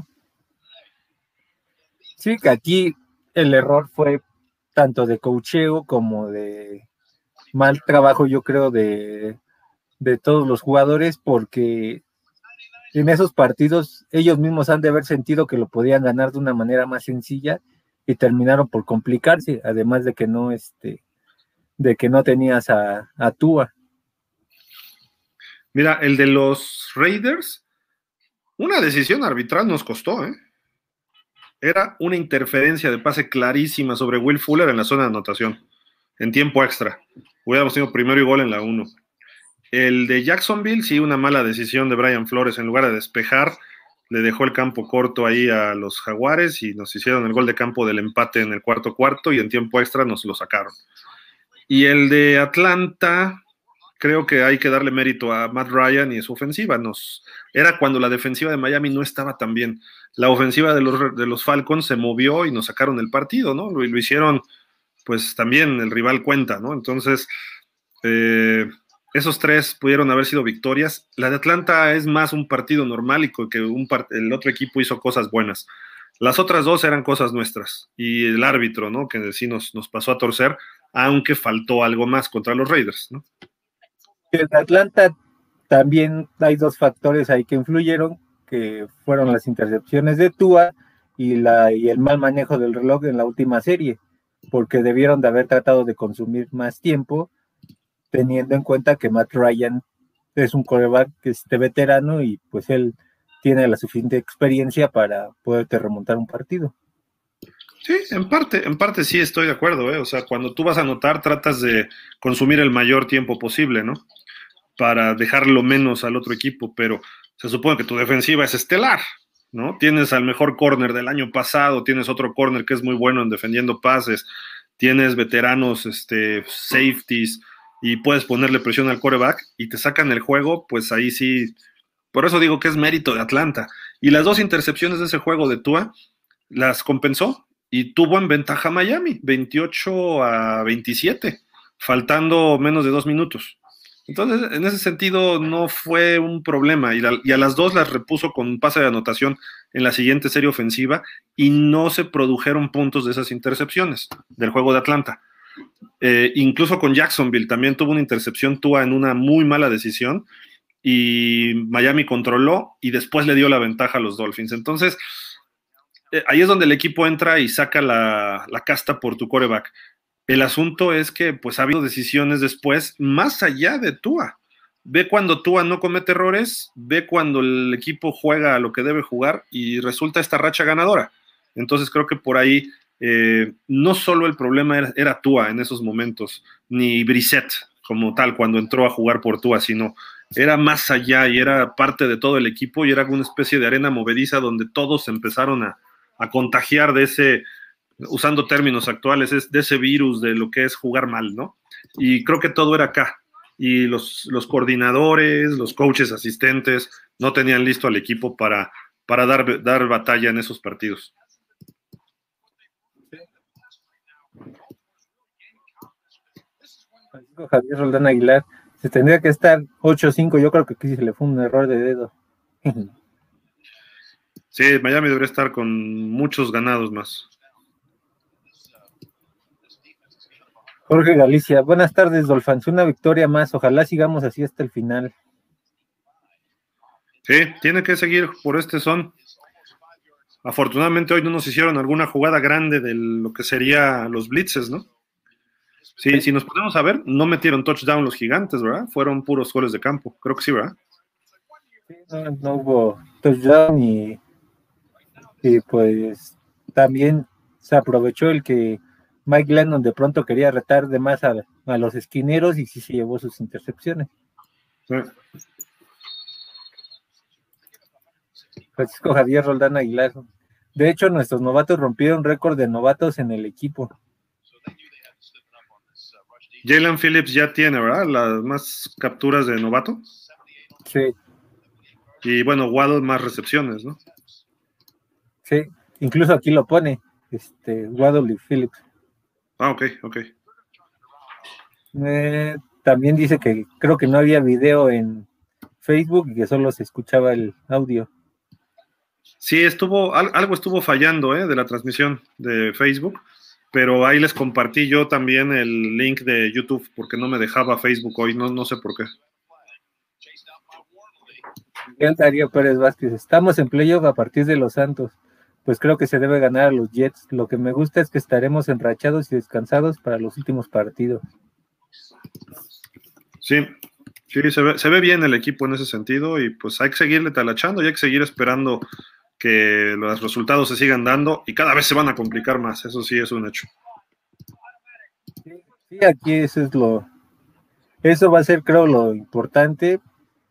Sí, que aquí el error fue tanto de cocheo como de mal trabajo, yo creo, de, de todos los jugadores, porque en esos partidos ellos mismos han de haber sentido que lo podían ganar de una manera más sencilla y terminaron por complicarse, además de que no, este, de que no tenías a, a. Mira, el de los Raiders una decisión arbitral nos costó, ¿eh? Era una interferencia de pase clarísima sobre Will Fuller en la zona de anotación, en tiempo extra. Hubiéramos tenido primero y gol en la 1. El de Jacksonville, sí, una mala decisión de Brian Flores. En lugar de despejar, le dejó el campo corto ahí a los Jaguares y nos hicieron el gol de campo del empate en el cuarto cuarto y en tiempo extra nos lo sacaron. Y el de Atlanta, creo que hay que darle mérito a Matt Ryan y su ofensiva. Nos, era cuando la defensiva de Miami no estaba tan bien. La ofensiva de los, de los Falcons se movió y nos sacaron el partido, ¿no? Lo, lo hicieron, pues también el rival cuenta, ¿no? Entonces, eh, esos tres pudieron haber sido victorias. La de Atlanta es más un partido normal y que un el otro equipo hizo cosas buenas. Las otras dos eran cosas nuestras y el árbitro, ¿no? Que sí nos, nos pasó a torcer, aunque faltó algo más contra los Raiders, ¿no? En Atlanta también hay dos factores ahí que influyeron, que fueron las intercepciones de Tua y, la, y el mal manejo del reloj en la última serie, porque debieron de haber tratado de consumir más tiempo, teniendo en cuenta que Matt Ryan es un coreback que es de veterano y pues él tiene la suficiente experiencia para poderte remontar un partido. Sí, en parte, en parte sí estoy de acuerdo, ¿eh? O sea, cuando tú vas a anotar, tratas de consumir el mayor tiempo posible, ¿no? Para dejarlo menos al otro equipo, pero se supone que tu defensiva es estelar, ¿no? Tienes al mejor corner del año pasado, tienes otro corner que es muy bueno en defendiendo pases, tienes veteranos, este, safeties, y puedes ponerle presión al coreback y te sacan el juego, pues ahí sí. Por eso digo que es mérito de Atlanta. Y las dos intercepciones de ese juego de Tua las compensó y tuvo en ventaja Miami, 28 a 27, faltando menos de dos minutos. Entonces, en ese sentido, no fue un problema. Y, a las dos las repuso con un pase de anotación en la siguiente serie ofensiva y no se produjeron puntos de esas intercepciones del juego de Atlanta. Eh, incluso con Jacksonville también tuvo una intercepción Tua en una muy mala decisión y Miami controló y después le dio la ventaja a los Dolphins. Entonces, eh, ahí es donde el equipo entra y saca la, casta por tu coreback. El asunto es que pues ha habido decisiones después más allá de Tua. Ve cuando Tua no comete errores, ve cuando el equipo juega a lo que debe jugar y resulta esta racha ganadora. Entonces creo que por ahí eh, no solo el problema era, era, Tua en esos momentos, ni Brissett como tal cuando entró a jugar por Tua, sino era más allá y era parte de todo el equipo y era una especie de arena movediza donde todos empezaron a, a contagiar de ese, usando términos actuales, es de ese virus de lo que es jugar mal, ¿no? Y creo que todo era acá. Y los, los coordinadores, los coaches asistentes, no tenían listo al equipo para, para dar, dar batalla en esos partidos. Javier Roldán Aguilar, se tendría que estar 8-5, yo creo que aquí se le fue un error de dedo. Sí, Miami debería estar con muchos ganados más. Jorge Galicia, buenas tardes, Dolphins. Una victoria más. Ojalá sigamos así hasta el final. Sí, tiene que seguir por este son. Afortunadamente hoy no nos hicieron alguna jugada grande de lo que sería los blitzes, ¿no? Sí, si nos ponemos a ver, no metieron touchdown los gigantes, ¿verdad? Fueron puros goles de campo. Creo que sí, ¿verdad? Sí, no, hubo touchdown y, y pues también se aprovechó el que Mike Lennon de pronto quería retar de más a, los esquineros y sí se llevó sus intercepciones. Francisco Javier Roldán Aguilar. De hecho, nuestros novatos rompieron récord de novatos en el equipo. Jalen Phillips ya tiene, ¿verdad? Las más capturas de novato. Sí. Y bueno, Waddle más recepciones, ¿no? Sí, incluso aquí lo pone, este, Waddle y Phillips. Ah, ok, ok. Eh, también dice que creo que no había video en Facebook y que solo se escuchaba el audio. Sí, estuvo, algo estuvo fallando ¿eh? de la transmisión de Facebook, pero ahí les compartí yo también el link de YouTube porque no me dejaba Facebook hoy, no, no sé por qué. Darío Pérez Vázquez, estamos en playoff a partir de los Santos pues creo que se debe ganar a los Jets. Lo que me gusta es que estaremos enrachados y descansados para los últimos partidos. Sí, sí, se ve, se ve bien el equipo en ese sentido y pues hay que seguirle talachando y hay que seguir esperando que los resultados se sigan dando y cada vez se van a complicar más, eso sí es un hecho. Sí, aquí eso es lo, eso va a ser creo lo importante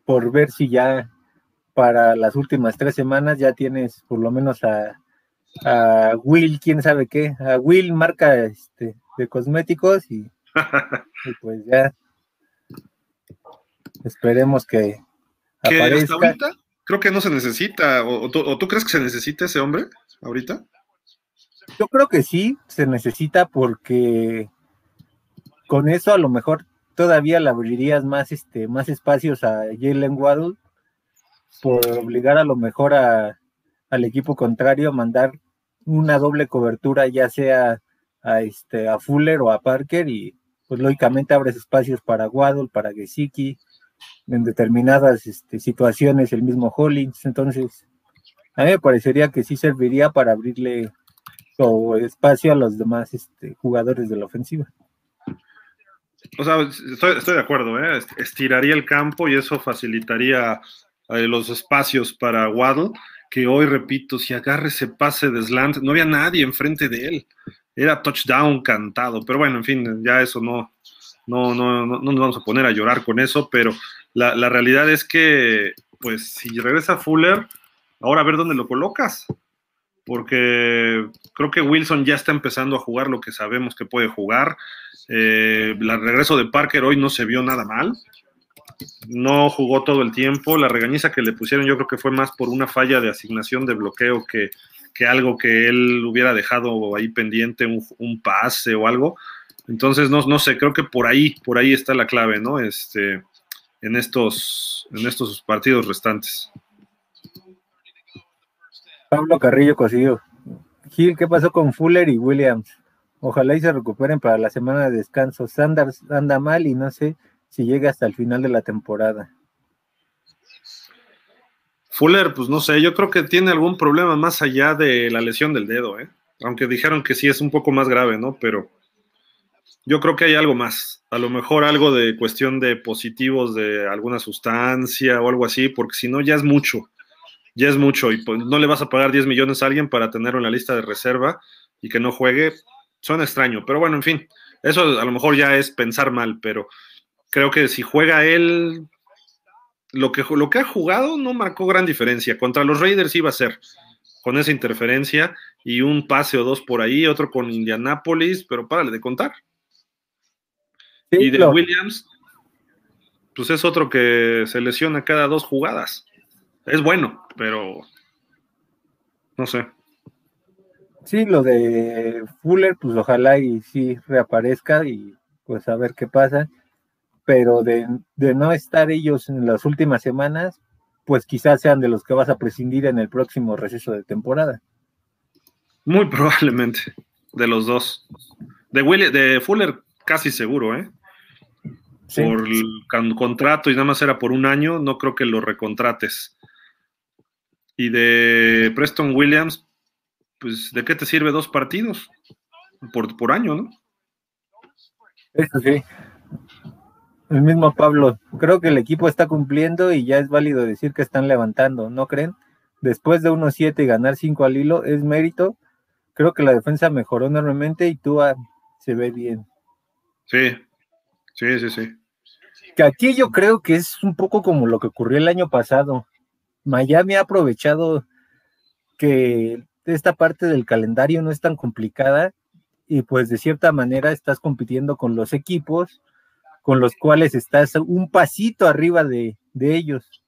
por ver si ya para las últimas tres semanas ya tienes por lo menos a, a Will, quién sabe qué, a Will marca este, de cosméticos y, pues ya esperemos que, aparezca. ahorita creo que no se necesita, o, tú, crees que se necesita ese hombre ahorita? Yo creo que sí, se necesita porque con eso a lo mejor todavía le abrirías más, este, más espacios a Jalen Waddle por obligar a lo mejor a, al equipo contrario a mandar una doble cobertura, ya sea a, este, a Fuller o a Parker, y pues lógicamente abres espacios para Waddle, para Gesicki, en determinadas este, situaciones el mismo Hollins, entonces a mí me parecería que sí serviría para abrirle espacio a los demás este, jugadores de la ofensiva. O sea, estoy, de acuerdo, ¿eh? estiraría el campo y eso facilitaría eh, los espacios para Waddle que hoy, repito, si agarre ese pase de slant, no había nadie enfrente de él. Era touchdown cantado, pero bueno, en fin, ya eso no, no, no, no, nos vamos a poner a llorar con eso, pero la, realidad es que, pues, si regresa Fuller, ahora a ver dónde lo colocas, porque creo que Wilson ya está empezando a jugar lo que sabemos que puede jugar. Eh, el regreso de Parker hoy no se vio nada mal no jugó todo el tiempo. La regañiza que le pusieron yo creo que fue más por una falla de asignación de bloqueo que, algo que él hubiera dejado ahí pendiente, un, pase o algo. Entonces, no, no, sé, creo que por ahí, por ahí está la clave, ¿no? Este, en estos, en estos partidos restantes. Pablo Carrillo Cosillo. Gil, ¿qué pasó con Fuller y Williams? Ojalá y se recuperen para la semana de descanso. Sanders anda mal y no sé si llega hasta el final de la temporada. Fuller, pues no sé, yo creo que tiene algún problema más allá de la lesión del dedo, ¿eh? aunque dijeron que sí es un poco más grave, ¿no? Pero yo creo que hay algo más, a lo mejor algo de cuestión de positivos de alguna sustancia o algo así, porque si no ya es mucho, ya es mucho y pues no le vas a pagar 10 millones a alguien para tenerlo en la lista de reserva y que no juegue, suena extraño. Pero bueno, en fin, eso a lo mejor ya es pensar mal, pero creo que si juega él, lo que, lo que ha jugado no marcó gran diferencia. Contra los Raiders iba a ser con esa interferencia y un pase o dos por ahí, otro con Indianapolis, pero párale de contar. y de Williams, pues es otro que se lesiona cada dos jugadas. Es bueno, pero no sé. Sí, lo de Fuller, pues ojalá y sí reaparezca y pues a ver qué pasa. Pero de, no estar ellos en las últimas semanas, pues quizás sean de los que vas a prescindir en el próximo receso de temporada. Muy probablemente, de los dos. De, de Fuller casi seguro, ¿eh? Por el contrato y nada más era por un año, no creo que lo recontrates. Y de Preston Williams, pues ¿de qué te sirve dos partidos? Por, por año, ¿no? Eso sí. El mismo Pablo, creo que el equipo está cumpliendo y ya es válido decir que están levantando, ¿no creen? Después de 1-7 y ganar 5 al hilo es mérito. Creo que la defensa mejoró enormemente y tú se ve bien. Sí, sí, sí, sí. Que aquí yo creo que es un poco como lo que ocurrió el año pasado. Miami ha aprovechado que esta parte del calendario no es tan complicada y pues de cierta manera estás compitiendo con los equipos con los cuales estás un pasito arriba de, ellos.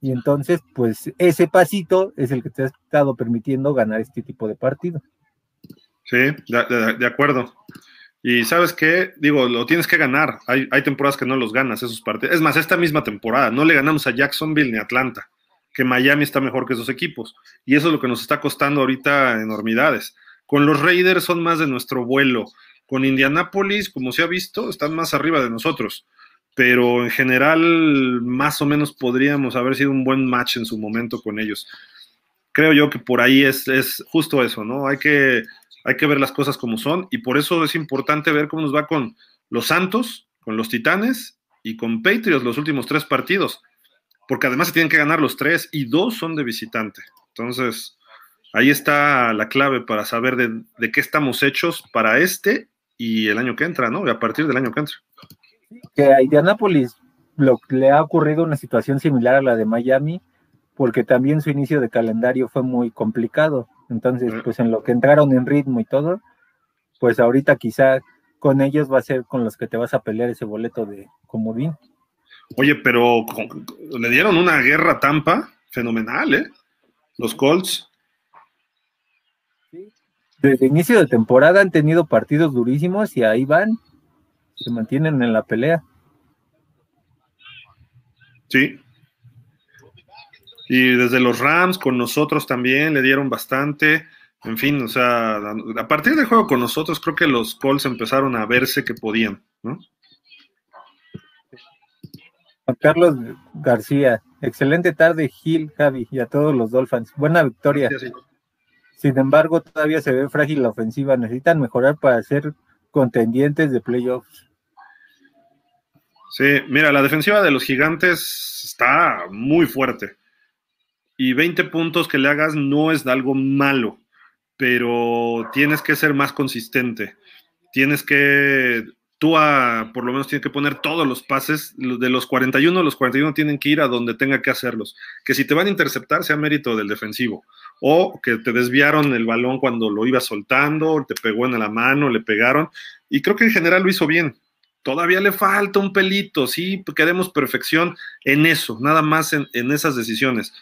Y entonces, pues ese pasito es el que te ha estado permitiendo ganar este tipo de partido. Sí, de, acuerdo. Y sabes qué, digo, lo tienes que ganar. Hay, hay, temporadas que no los ganas esos partidos. Es más, esta misma temporada no le ganamos a Jacksonville ni a Atlanta que Miami está mejor que esos equipos. Y eso es lo que nos está costando ahorita enormidades. Con los Raiders son más de nuestro vuelo. Con Indianapolis, como se ha visto, están más arriba de nosotros. Pero en general, más o menos podríamos haber sido un buen match en su momento con ellos. Creo yo que por ahí es, es justo eso, ¿no? Hay que, hay que ver las cosas como son y por eso es importante ver cómo nos va con los Santos, con los Titanes y con Patriots los últimos tres partidos porque además se tienen que ganar los tres y dos son de visitante. Entonces, ahí está la clave para saber de, qué estamos hechos para este y el año que entra, ¿no? Y a partir del año que entra. Que a Indianapolis lo, le ha ocurrido una situación similar a la de Miami, porque también su inicio de calendario fue muy complicado. Entonces, pues en lo que entraron en ritmo y todo, pues ahorita quizá con ellos va a ser con los que te vas a pelear ese boleto de comodín. Oye, pero le dieron una guerra Tampa fenomenal, ¿eh? Los Colts. Desde inicio de temporada han tenido partidos durísimos y ahí van, se mantienen en la pelea. Sí. Y desde los Rams con nosotros también le dieron bastante. En fin, o sea, a partir del juego con nosotros creo que los Colts empezaron a verse que podían, ¿no? Juan Carlos García, excelente tarde, Gil, Javi y a todos los Dolphins. Buena victoria. Sin embargo, todavía se ve frágil la ofensiva. Necesitan mejorar para ser contendientes de playoffs. Sí, mira, la defensiva de los gigantes está muy fuerte. Y 20 puntos que le hagas no es algo malo, pero tienes que ser más consistente. Tienes que Tua por lo menos tiene que poner todos los pases, de los 41, los 41 tienen que ir a donde tenga que hacerlos. Que si te van a interceptar sea mérito del defensivo, o que te desviaron el balón cuando lo iba soltando, te pegó en la mano, le pegaron, y creo que en general lo hizo bien. Todavía le falta un pelito, sí, queremos perfección en eso, nada más en, esas decisiones.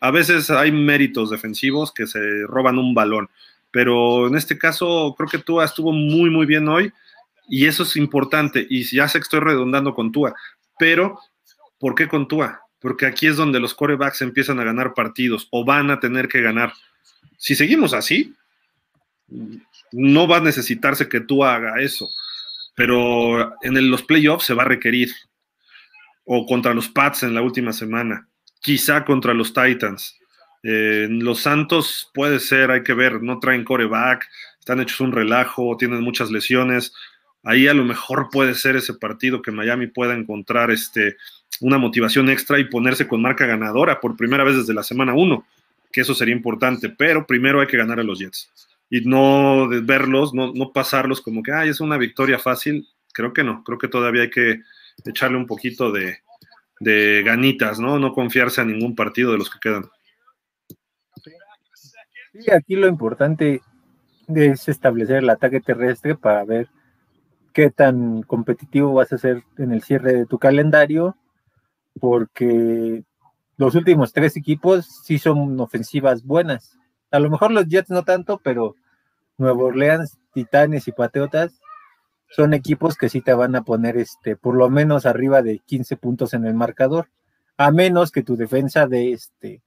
A veces hay méritos defensivos que se roban un balón, pero en este caso creo que Tua estuvo muy, muy bien hoy y eso es importante. Y ya sé que estoy redundando con Tua, pero ¿por qué con Tua? Porque aquí es donde los corebacks empiezan a ganar partidos o van a tener que ganar. Si seguimos así, no va a necesitarse que Tua haga eso, pero en los playoffs se va a requerir. O contra los Pats en la última semana, quizá contra los Titans. Eh, los Santos puede ser, hay que ver, no traen coreback, están hechos un relajo, tienen muchas lesiones ahí a lo mejor puede ser ese partido que Miami pueda encontrar este, una motivación extra y ponerse con marca ganadora por primera vez desde la semana 1, que eso sería importante, pero primero hay que ganar a los Jets. y no verlos, no, no pasarlos como que, ay, es una victoria fácil. Creo que no, creo que todavía hay que echarle un poquito de, de ganitas, ¿no? No confiarse a ningún partido de los que quedan. Sí, aquí lo importante es establecer el ataque terrestre para ver qué tan competitivo vas a ser en el cierre de tu calendario, porque los últimos tres equipos sí son ofensivas buenas. A lo mejor los Jets no tanto, pero Nuevo Orleans, Titanes y Patriotas son equipos que sí te van a poner este por lo menos arriba de 15 puntos en el marcador, a menos que tu defensa de este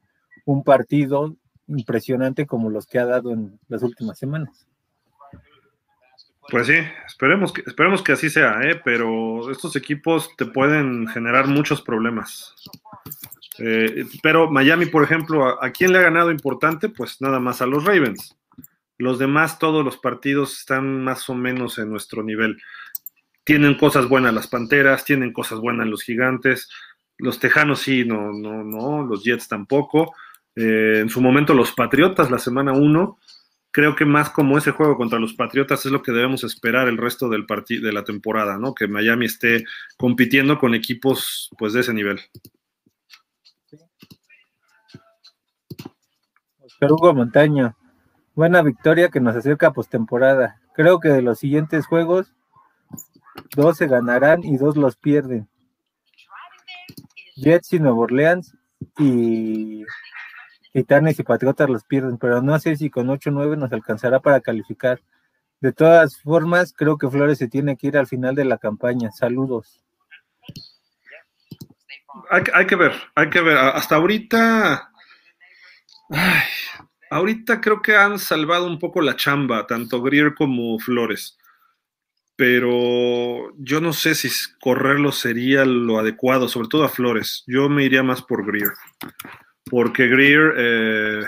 un partido impresionante como los que ha dado en las últimas semanas. Pues sí, esperemos que, esperemos que así sea, ¿eh? pero estos equipos te pueden generar muchos problemas. Eh, pero Miami, por ejemplo, ¿a, ¿a, quién le ha ganado importante? Pues nada más a los Ravens. Los demás, todos los partidos están más o menos en nuestro nivel. Tienen cosas buenas las Panteras, tienen cosas buenas los Gigantes. Los Tejanos sí, no, no, no, los Jets tampoco. Eh, en su momento los Patriotas, la semana 1, creo que más como ese juego contra los Patriotas es lo que debemos esperar el resto del de la temporada, ¿no? Que Miami esté compitiendo con equipos pues de ese nivel. Oscar Hugo Montaño, buena victoria que nos acerca a postemporada. Creo que de los siguientes juegos, dos se ganarán y dos los pierden. Jets y Nuevo Orleans y Titanes y Patriotas los pierden, pero no sé si con 8-9 nos alcanzará para calificar. De todas formas, creo que Flores se tiene que ir al final de la campaña. Saludos. Hay, que ver, hay que ver. Hasta ahorita, ahorita creo que han salvado un poco la chamba, tanto Grier como Flores. Pero yo no sé si correrlo sería lo adecuado, sobre todo a Flores. Yo me iría más por Grier porque Greer eh,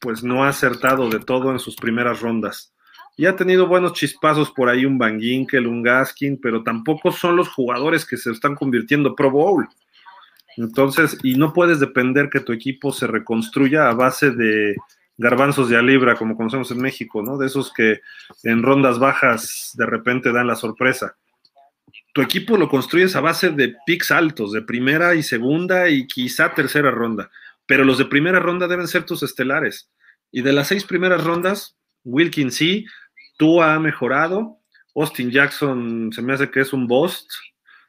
pues no ha acertado de todo en sus primeras rondas. Y ha tenido buenos chispazos por ahí, un Van Ginkel, un Gaskin, pero tampoco son los jugadores que se están convirtiendo Pro Bowl. Entonces, y no puedes depender que tu equipo se reconstruya a base de garbanzos de a como conocemos en México, ¿no? De esos que en rondas bajas de repente dan la sorpresa. Tu equipo lo construyes a base de picks altos, de primera y segunda y quizá tercera ronda pero los de primera ronda deben ser tus estelares. Y de las seis primeras rondas, Wilkins sí, Tua ha mejorado, Austin Jackson se me hace que es un bust,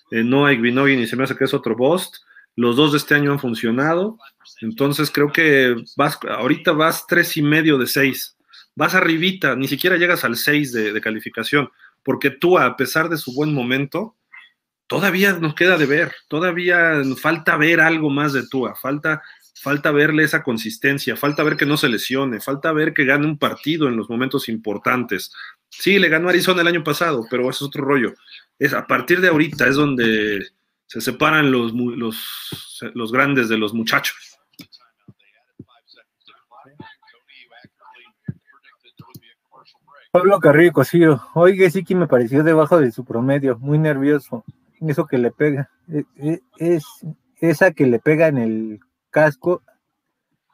eh, Noah y se me hace que es otro bust, los dos de este año han funcionado, entonces creo que vas, ahorita vas tres y medio de seis, vas arribita, ni siquiera llegas al seis de, de calificación, porque Tua, a pesar de su buen momento, todavía nos queda de ver, todavía falta ver algo más de Tua, falta falta verle esa consistencia, falta ver que no se lesione, falta ver que gane un partido en los momentos importantes. Sí, le ganó Arizona el año pasado, pero es otro rollo. Es a partir de ahorita es donde se separan los, los, los grandes de los muchachos. Pablo Carrillo Cosío, oiga, sí que me pareció debajo de su promedio, muy nervioso. Eso que le pega, e, e, es esa que le pega en el casco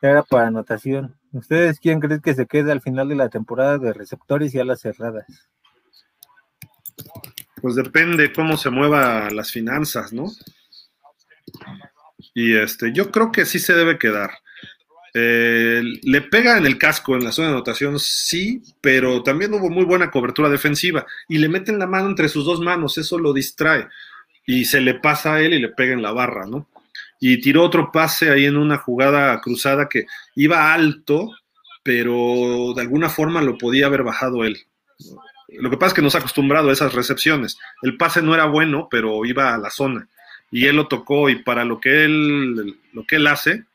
era para anotación. ¿Ustedes quién creen que se quede al final de la temporada de receptores y alas cerradas? Pues depende cómo se muevan las finanzas, ¿no? Y este, yo creo que sí se debe quedar. Eh, le pega en el casco en la zona de anotación, sí, pero también hubo muy buena cobertura defensiva y le meten la mano entre sus dos manos, eso lo distrae y se le pasa a él y le pega en la barra, ¿no? Y tiró otro pase ahí en una jugada cruzada que iba alto, pero de alguna forma lo podía haber bajado él. Lo que pasa es que nos ha acostumbrado a esas recepciones. El pase no era bueno, pero iba a la zona. Y él lo tocó y para lo que él, lo que él hace,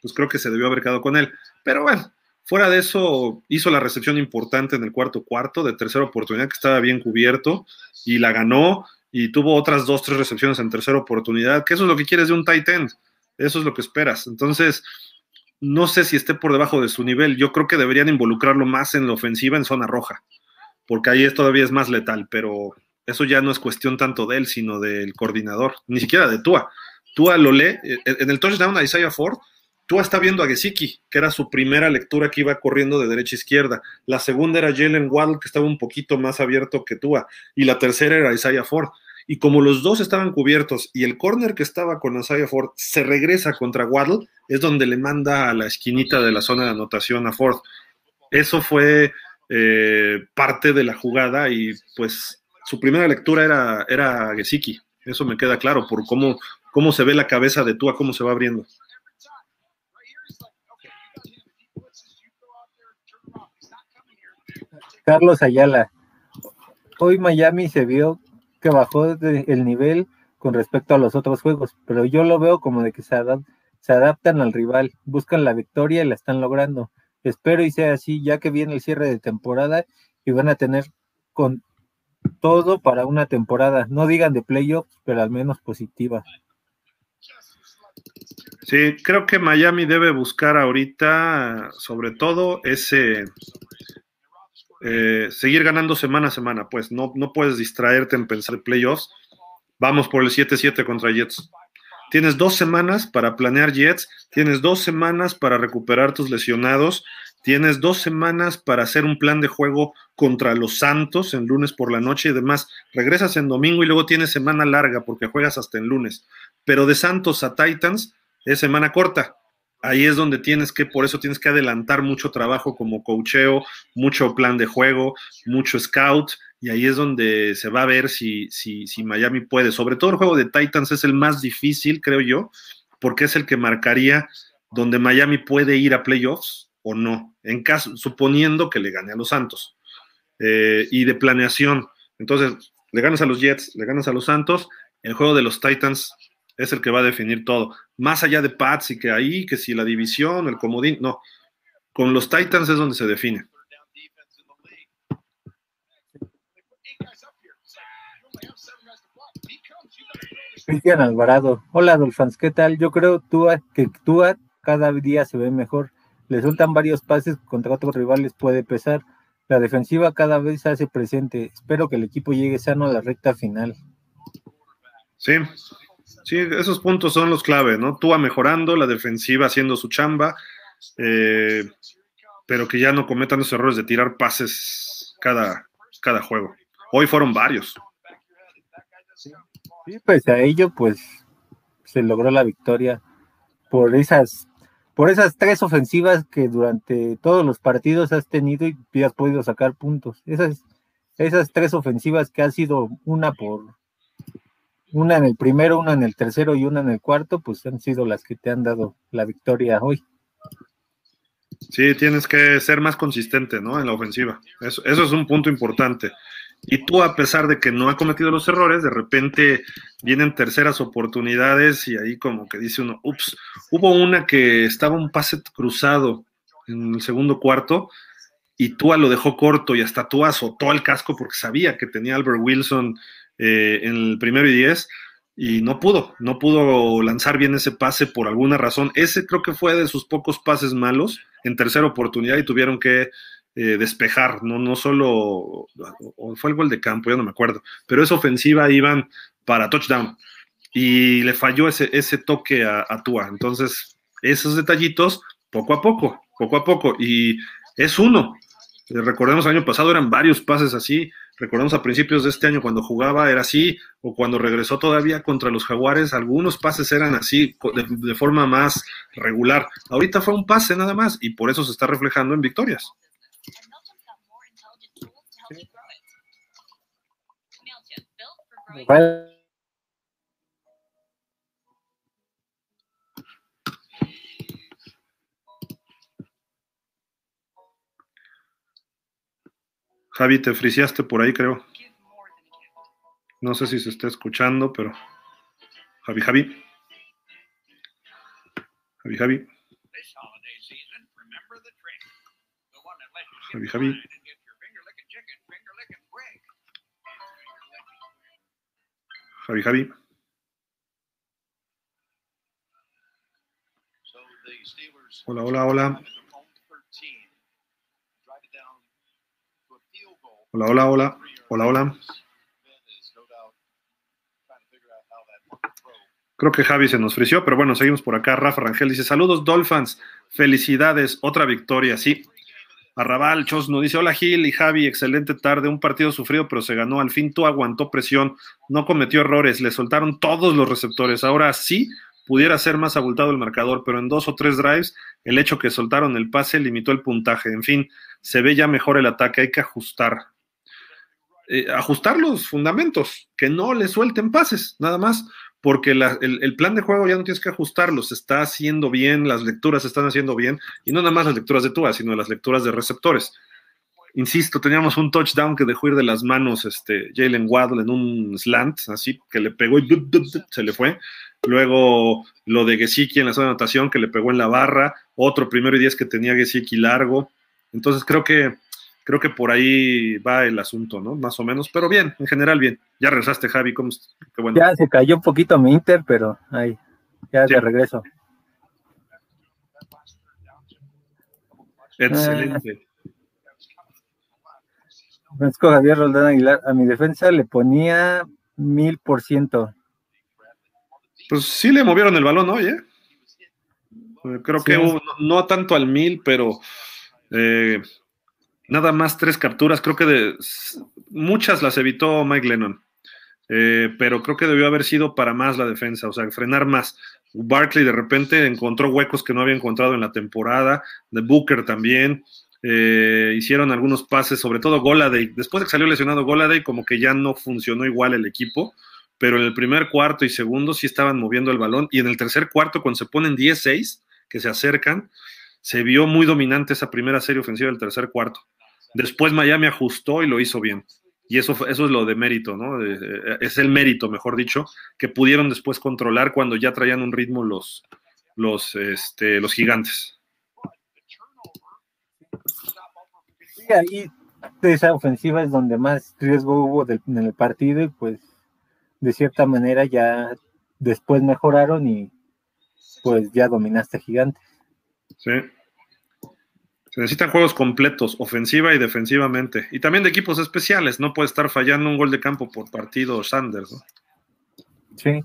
pues creo que se debió haber quedado con él. Pero bueno, fuera de eso, hizo la recepción importante en el cuarto cuarto de tercera oportunidad que estaba bien cubierto y la ganó y tuvo otras dos, tres recepciones en tercera oportunidad, que eso es lo que quieres de un tight end, eso es lo que esperas. Entonces, no sé si esté por debajo de su nivel, yo creo que deberían involucrarlo más en la ofensiva en zona roja, porque ahí es, todavía es más letal, pero eso ya no es cuestión tanto de él, sino del coordinador, ni siquiera de Tua. Tua lo lee, eh, en el touchdown a Isaiah Ford, Tua está viendo a Gesicki, que era su primera lectura que iba corriendo de derecha a izquierda. La segunda era Jalen Waddle, que estaba un poquito más abierto que Tua. Y la tercera era Isaiah Ford. Y como los dos estaban cubiertos y el corner que estaba con Isaiah Ford se regresa contra Waddle, es donde le manda a la esquinita de la zona de anotación a Ford. Eso fue eh, parte de la jugada y pues su primera lectura era, era Gesicki. Eso me queda claro por cómo, cómo se ve la cabeza de Tua, cómo se va abriendo. Carlos Ayala. Hoy Miami se vio que bajó el nivel con respecto a los otros juegos, pero yo lo veo como de que se, se adaptan al rival, buscan la victoria y la están logrando. Espero y sea así, ya que viene el cierre de temporada y van a tener con todo para una temporada, no digan de playoffs, pero al menos positiva. Sí, creo que Miami debe buscar ahorita, sobre todo, ese eh, seguir ganando semana a semana, pues no, no puedes distraerte en pensar playoffs. Vamos por el 7-7 contra Jets. Tienes dos semanas para planear Jets, tienes dos semanas para recuperar tus lesionados, tienes dos semanas para hacer un plan de juego contra los Santos en lunes por la noche y demás. Regresas en domingo y luego tienes semana larga porque juegas hasta en lunes. Pero de Santos a Titans es semana corta ahí es donde tienes que, por eso tienes que adelantar mucho trabajo como coacheo, mucho plan de juego, mucho scout, y ahí es donde se va a ver si, si, si Miami puede. Sobre todo el juego de Titans es el más difícil, creo yo, porque es el que marcaría donde Miami puede ir a playoffs o no, en caso, suponiendo que le gane a los Santos. Eh, y de planeación. Entonces, le ganas a los Jets, le ganas a los Santos, el juego de los Titans es el que va a definir todo. Más allá de Pats y que ahí, que si la división, el comodín, no. Con los Titans es donde se define. Cristian Alvarado. Hola, Dolphins, ¿qué tal? Yo creo Tua, que Tua cada día se ve mejor. Le sueltan varios pases contra otros rivales, puede pesar. La defensiva cada vez se hace presente. Espero que el equipo llegue sano a la recta final. Sí, Sí, esos puntos son los clave, ¿no? Túa mejorando, la defensiva haciendo su chamba, eh, pero que ya no cometan los errores de tirar pases cada, cada juego. Hoy fueron varios. Sí, pues a ello, pues se logró la victoria por esas, por esas tres ofensivas que durante todos los partidos has tenido y has podido sacar puntos. Esas, esas tres ofensivas que ha sido una por una en el primero, una en el tercero y una en el cuarto, pues han sido las que te han dado la victoria hoy. Sí, tienes que ser más consistente, ¿no? En la ofensiva. Eso, es un punto importante. Y tú, a pesar de que no ha cometido los errores, de repente vienen terceras oportunidades y ahí como que dice uno, ups, hubo una que estaba un pase cruzado en el segundo cuarto y Tua lo dejó corto y hasta Tua azotó el casco porque sabía que tenía Albert Wilson eh, en el primero y diez y no pudo, no pudo lanzar bien ese pase por alguna razón. Ese creo que fue de sus pocos pases malos en tercera oportunidad y tuvieron que eh, despejar, no, no solo, o fue el gol de campo, ya no me acuerdo, pero esa ofensiva iban para touchdown y le falló ese, ese toque a, a Tua. Entonces, esos detallitos, poco a poco, poco a poco, y es uno. Recordemos, el año pasado eran varios pases así, Recordemos a principios de este año cuando jugaba era así, o cuando regresó todavía contra los Jaguares, algunos pases eran así, de, forma más regular. Ahorita fue un pase nada más y por eso se está reflejando en victorias. Javi, te friciaste por ahí, creo. No sé si se está escuchando, pero. Javi, Javi. Javi, Javi. Javi, Javi. Javi, Javi. Hola, hola, hola. Hola, hola, hola. Hola, hola. Creo que Javi se nos frició, pero bueno, seguimos por acá. Rafa Rangel dice: Saludos, Dolphins. Felicidades, otra victoria, sí. Arrabal Chosno dice: Hola Gil y Javi, excelente tarde. Un partido sufrido, pero se ganó. Al fin tú aguantó presión, no cometió errores, le soltaron todos los receptores. Ahora sí pudiera ser más abultado el marcador, pero en dos o tres drives, el hecho que soltaron el pase limitó el puntaje. En fin, se ve ya mejor el ataque, hay que ajustar. Eh, ajustar los fundamentos, que no le suelten pases, nada más, porque el, plan de juego ya no tienes que ajustarlo, se está haciendo bien, las lecturas se están haciendo bien, y no nada más las lecturas de Tua, sino las lecturas de receptores. Insisto, teníamos un touchdown que dejó ir de las manos este, Jalen Waddle en un slant, así que le pegó y se le fue. Luego lo de Gesicki en la zona de anotación que le pegó en la barra, otro primero y diez que tenía Gesicki largo. Entonces creo que creo que por ahí va el asunto, ¿no? Más o menos, pero bien, en general bien. Ya regresaste, Javi, ¿cómo Qué bueno. Ya se cayó un poquito mi Inter, pero ahí, ya de regreso. Excelente. Francisco Javier Roldán Aguilar, a mi defensa le ponía mil por ciento. Pues sí le movieron el balón hoy, ¿eh? Creo que no, tanto al mil, pero eh, nada más tres capturas. Creo que de, muchas las evitó Mike Lennon. Eh, pero creo que debió haber sido para más la defensa, o sea, frenar más. Barkley de repente encontró huecos que no había encontrado en la temporada, de Booker también, eh, hicieron algunos pases, sobre todo Goladay. Después de que salió lesionado Goladay, como que ya no funcionó igual el equipo, pero en el primer cuarto y segundo sí estaban moviendo el balón, y en el tercer cuarto, cuando se ponen 10-6, que se acercan, se vio muy dominante esa primera serie ofensiva del tercer cuarto. Después Miami ajustó y lo hizo bien. Y eso, eso es lo de mérito, ¿no? Eh, es el mérito, mejor dicho, que pudieron después controlar cuando ya traían un ritmo los, los, este, los gigantes. Sí, ahí de esa ofensiva es donde más riesgo hubo en el partido y pues de cierta manera ya después mejoraron y pues ya dominaste gigantes. Sí. Se necesitan juegos completos, ofensiva y defensivamente. Y también de equipos especiales. No puede estar fallando un gol de campo por partido Sanders. ¿no? Sí.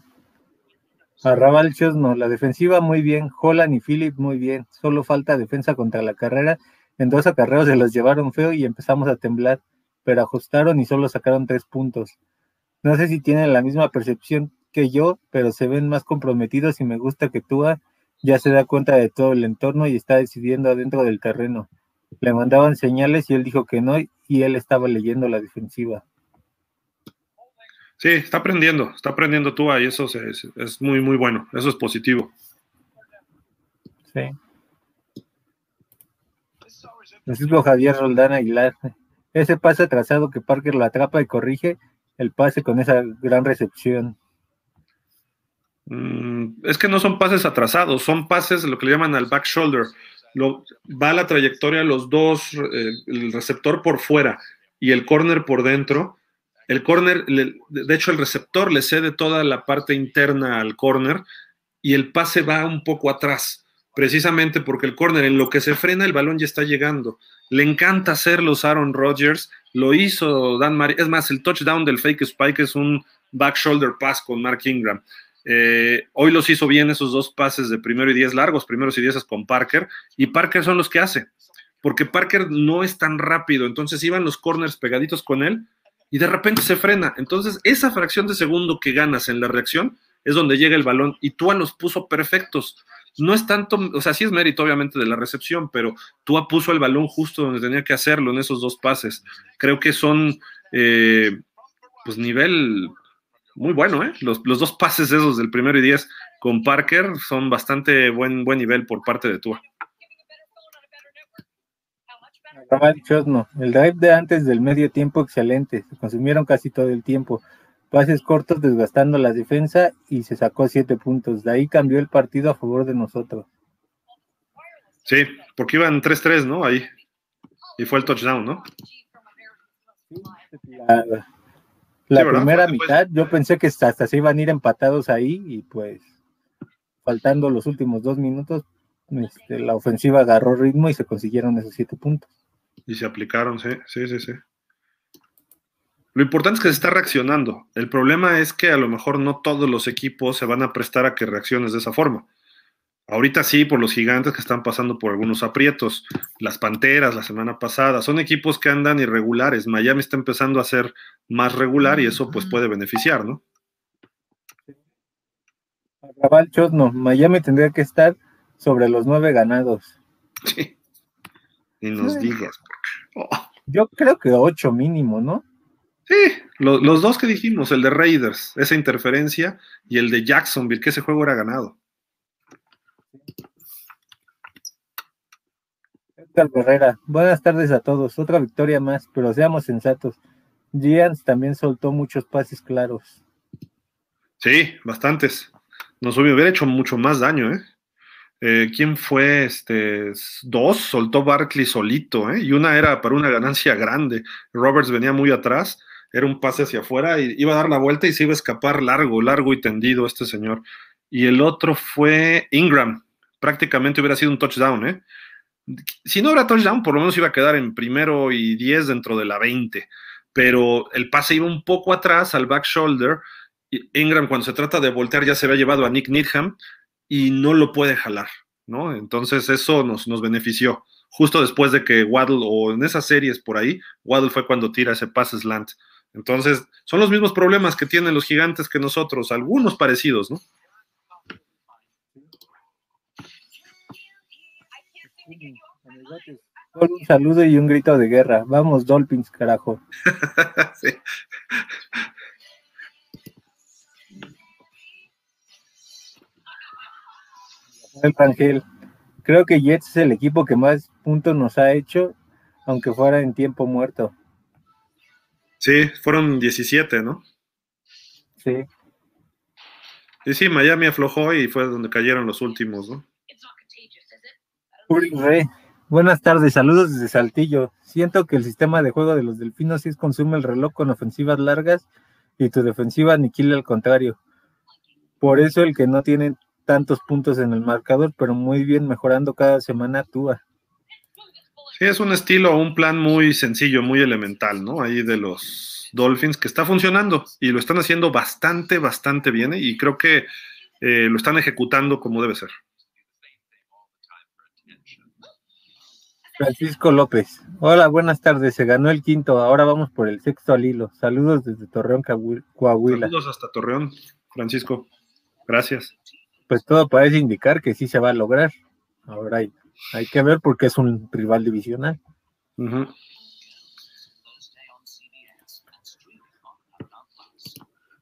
Arrabal no. La defensiva muy bien. Holland y Philip muy bien. Solo falta defensa contra la carrera. En dos acarreos se los llevaron feo y empezamos a temblar. Pero ajustaron y solo sacaron tres puntos. No sé si tienen la misma percepción que yo, pero se ven más comprometidos y me gusta que tú ya se da cuenta de todo el entorno y está decidiendo adentro del terreno. Le mandaban señales y él dijo que no y él estaba leyendo la defensiva. Sí, está aprendiendo, está aprendiendo tú y eso es, muy, muy bueno, eso es positivo. Sí. Francisco Javier Roldán Aguilar. Ese pase atrasado que Parker lo atrapa y corrige el pase con esa gran recepción. Mm, es que no son pases atrasados, son pases lo que le llaman al back shoulder. Va la trayectoria los dos, eh, el receptor por fuera y el corner por dentro. El corner, de hecho, el receptor le cede toda la parte interna al corner y el pase va un poco atrás, precisamente porque el corner en lo que se frena el balón ya está llegando. Le encanta hacerlos Aaron Rodgers, lo hizo Dan Mari. Es más, el touchdown del fake spike es un back shoulder pass con Mark Ingram. Eh, hoy los hizo bien esos dos pases de primero y diez largos, primeros y diez con Parker, y Parker son los que hace, porque Parker no es tan rápido, entonces iban los corners pegaditos con él y de repente se frena. Entonces, esa fracción de segundo que ganas en la reacción es donde llega el balón y Tua los puso perfectos. No es tanto, o sea, sí es mérito obviamente de la recepción, pero Tua puso el balón justo donde tenía que hacerlo en esos dos pases. Creo que son, eh, pues, nivel muy bueno, ¿eh? Los, dos pases esos del primero y diez con Parker son bastante buen, buen nivel por parte de Tua. El drive de antes del medio tiempo excelente, se consumieron casi todo el tiempo. Pases cortos desgastando la defensa y se sacó siete puntos. De ahí cambió el partido a favor de nosotros. Sí, porque iban 3-3, ¿no? Ahí. Y fue el touchdown, ¿no? La primera mitad, yo pensé que hasta se iban a ir empatados ahí y pues faltando los últimos dos minutos, este, la ofensiva agarró ritmo y se consiguieron esos siete puntos. Y se aplicaron, sí, sí, sí, sí. Lo importante es que se está reaccionando. El problema es que a lo mejor no todos los equipos se van a prestar a que reacciones de esa forma. Ahorita sí, por los gigantes que están pasando por algunos aprietos. Las Panteras la semana pasada. Son equipos que andan irregulares. Miami está empezando a ser más regular y eso pues puede beneficiar, ¿no? no. Miami tendría que estar sobre los nueve ganados. Sí. Y nos digas. Oh. Yo creo que ocho mínimo, ¿no? Sí, los dos que dijimos, el de Raiders, esa interferencia, y el de Jacksonville, que ese juego era ganado. Buenas tardes a todos. Otra victoria más, pero seamos sensatos. Giants también soltó muchos pases claros. Sí, bastantes. Nos hubiera hecho mucho más daño, ¿eh? eh quién fue? Este, dos, soltó Barkley solito, ¿eh? Y una era para una ganancia grande. Roberts venía muy atrás, era un pase hacia afuera y iba a dar la vuelta y se iba a escapar largo, largo y tendido este señor. Y el otro fue Ingram, prácticamente hubiera sido un touchdown, ¿eh? Si no era touchdown, por lo menos iba a quedar en primero y diez dentro de la 20, pero el pase iba un poco atrás al back shoulder. Ingram, cuando se trata de voltear, ya se había llevado a Nick Needham y no lo puede jalar, ¿no? Entonces, eso nos, nos benefició. Justo después de que Waddle, o en esas series por ahí, Waddle fue cuando tira ese pase slant. Entonces, son los mismos problemas que tienen los gigantes que nosotros, algunos parecidos, ¿no? Un saludo y un grito de guerra. Vamos, Dolphins, carajo. sí. Ángel, creo que Jets es el equipo que más puntos nos ha hecho, aunque fuera en tiempo muerto. Sí, fueron 17, ¿no? Sí. Y sí, Miami aflojó y fue donde cayeron los últimos, ¿no? Buenas tardes, saludos desde Saltillo. Siento que el sistema de juego de los delfinos es consume el reloj con ofensivas largas y tu defensiva aniquila al contrario. Por eso el que no tiene tantos puntos en el marcador, pero muy bien mejorando cada semana actúa. Sí, es un estilo, un plan muy sencillo, muy elemental, ¿no? Ahí de los Dolphins que está funcionando y lo están haciendo bastante, bastante bien y creo que eh, lo están ejecutando como debe ser. Francisco López. Hola, buenas tardes. Se ganó el quinto. Ahora vamos por el sexto al hilo. Saludos desde Torreón, Coahuila. Saludos hasta Torreón, Francisco. Gracias. Pues todo parece indicar que sí se va a lograr. Ahora hay, hay que ver porque es un rival divisional.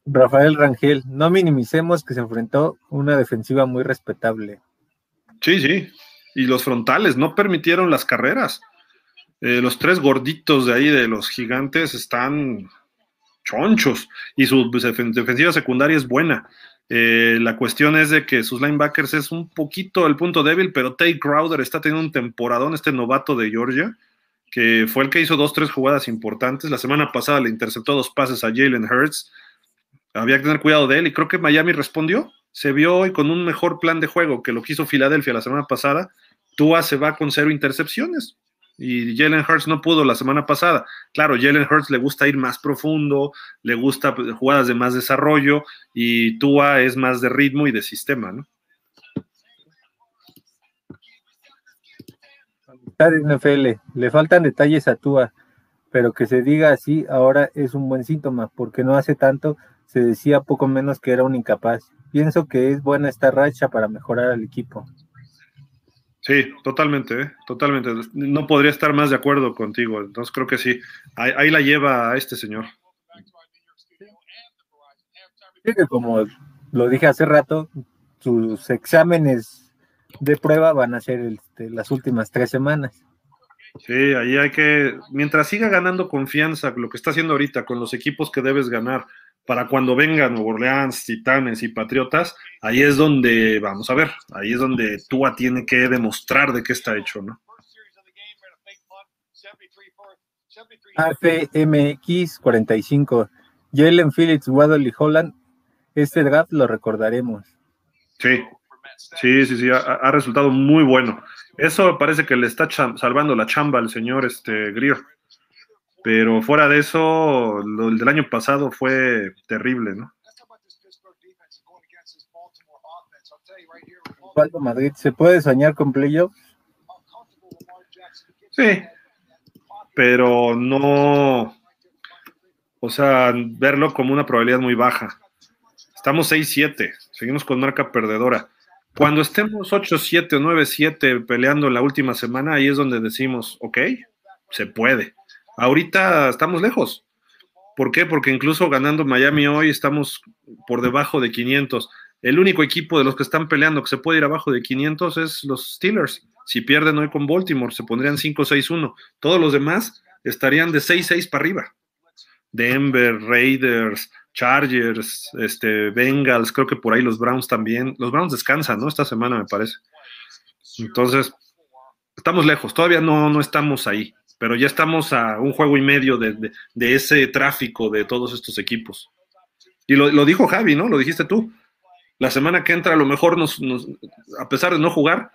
Rafael Rangel, no minimicemos que se enfrentó una defensiva muy respetable. Sí, sí, y los frontales no permitieron las carreras. Eh, los tres gorditos de ahí de los gigantes están chonchos y su defensiva secundaria es buena. Eh, la cuestión es de que sus linebackers es un poquito el punto débil, pero Tate Crowder está teniendo un temporadón, este novato de Georgia, que fue el que hizo dos, tres jugadas importantes. La semana pasada le interceptó dos pases a Jalen Hurts. Había que tener cuidado de él y creo que Miami respondió. Se vio hoy con un mejor plan de juego que lo que hizo Filadelfia la semana pasada Tua se va con cero intercepciones y Jalen Hurts no pudo la semana pasada. Claro, Jalen Hurts le gusta ir más profundo, le gusta jugadas de más desarrollo y Tua es más de ritmo y de sistema, ¿no? NFL, le faltan detalles a Tua, pero que se diga así ahora es un buen síntoma, porque no hace tanto se decía poco menos que era un incapaz. Pienso que es buena esta racha para mejorar al equipo. Sí, totalmente, ¿eh? totalmente. No podría estar más de acuerdo contigo. Entonces creo que sí. Ahí, la lleva a este señor. Sí, como lo dije hace rato, sus exámenes de prueba van a ser este, las últimas tres semanas. Sí, ahí hay que, mientras siga ganando confianza, lo que está haciendo ahorita con los equipos que debes ganar, para cuando vengan Nuevo Orleans, Titanes y Patriotas, ahí es donde, vamos a ver, ahí es donde Tua tiene que demostrar de qué está hecho, ¿no? AFMX 45, Jalen Phillips, Waddle y Holland, este draft lo recordaremos. Sí, sí, sí, sí, ha, resultado muy bueno. Eso parece que le está salvando la chamba al señor este, Greer. Pero fuera de eso, lo del año pasado fue terrible, ¿no? Madrid, ¿se puede soñar con playoffs? Sí, pero no, o sea, verlo como una probabilidad muy baja. Estamos 6-7, seguimos con marca perdedora. Cuando estemos 8-7 o 9-7 peleando la última semana, ahí es donde decimos, ok, se puede. Ahorita estamos lejos. ¿Por qué? Porque incluso ganando Miami hoy estamos por debajo de 500. El único equipo de los que están peleando que se puede ir abajo de 500 es los Steelers. Si pierden hoy con Baltimore, se pondrían 5-6-1. Todos los demás estarían de 6-6 para arriba. Denver, Raiders, Chargers, este, Bengals, creo que por ahí los Browns también. Los Browns descansan, ¿no? Esta semana me parece. Entonces, estamos lejos, todavía no, no estamos ahí, pero ya estamos a un juego y medio de, ese tráfico de todos estos equipos. Y lo, lo, dijo Javi, ¿no? Lo dijiste tú. La semana que entra, a lo mejor nos, a pesar de no jugar,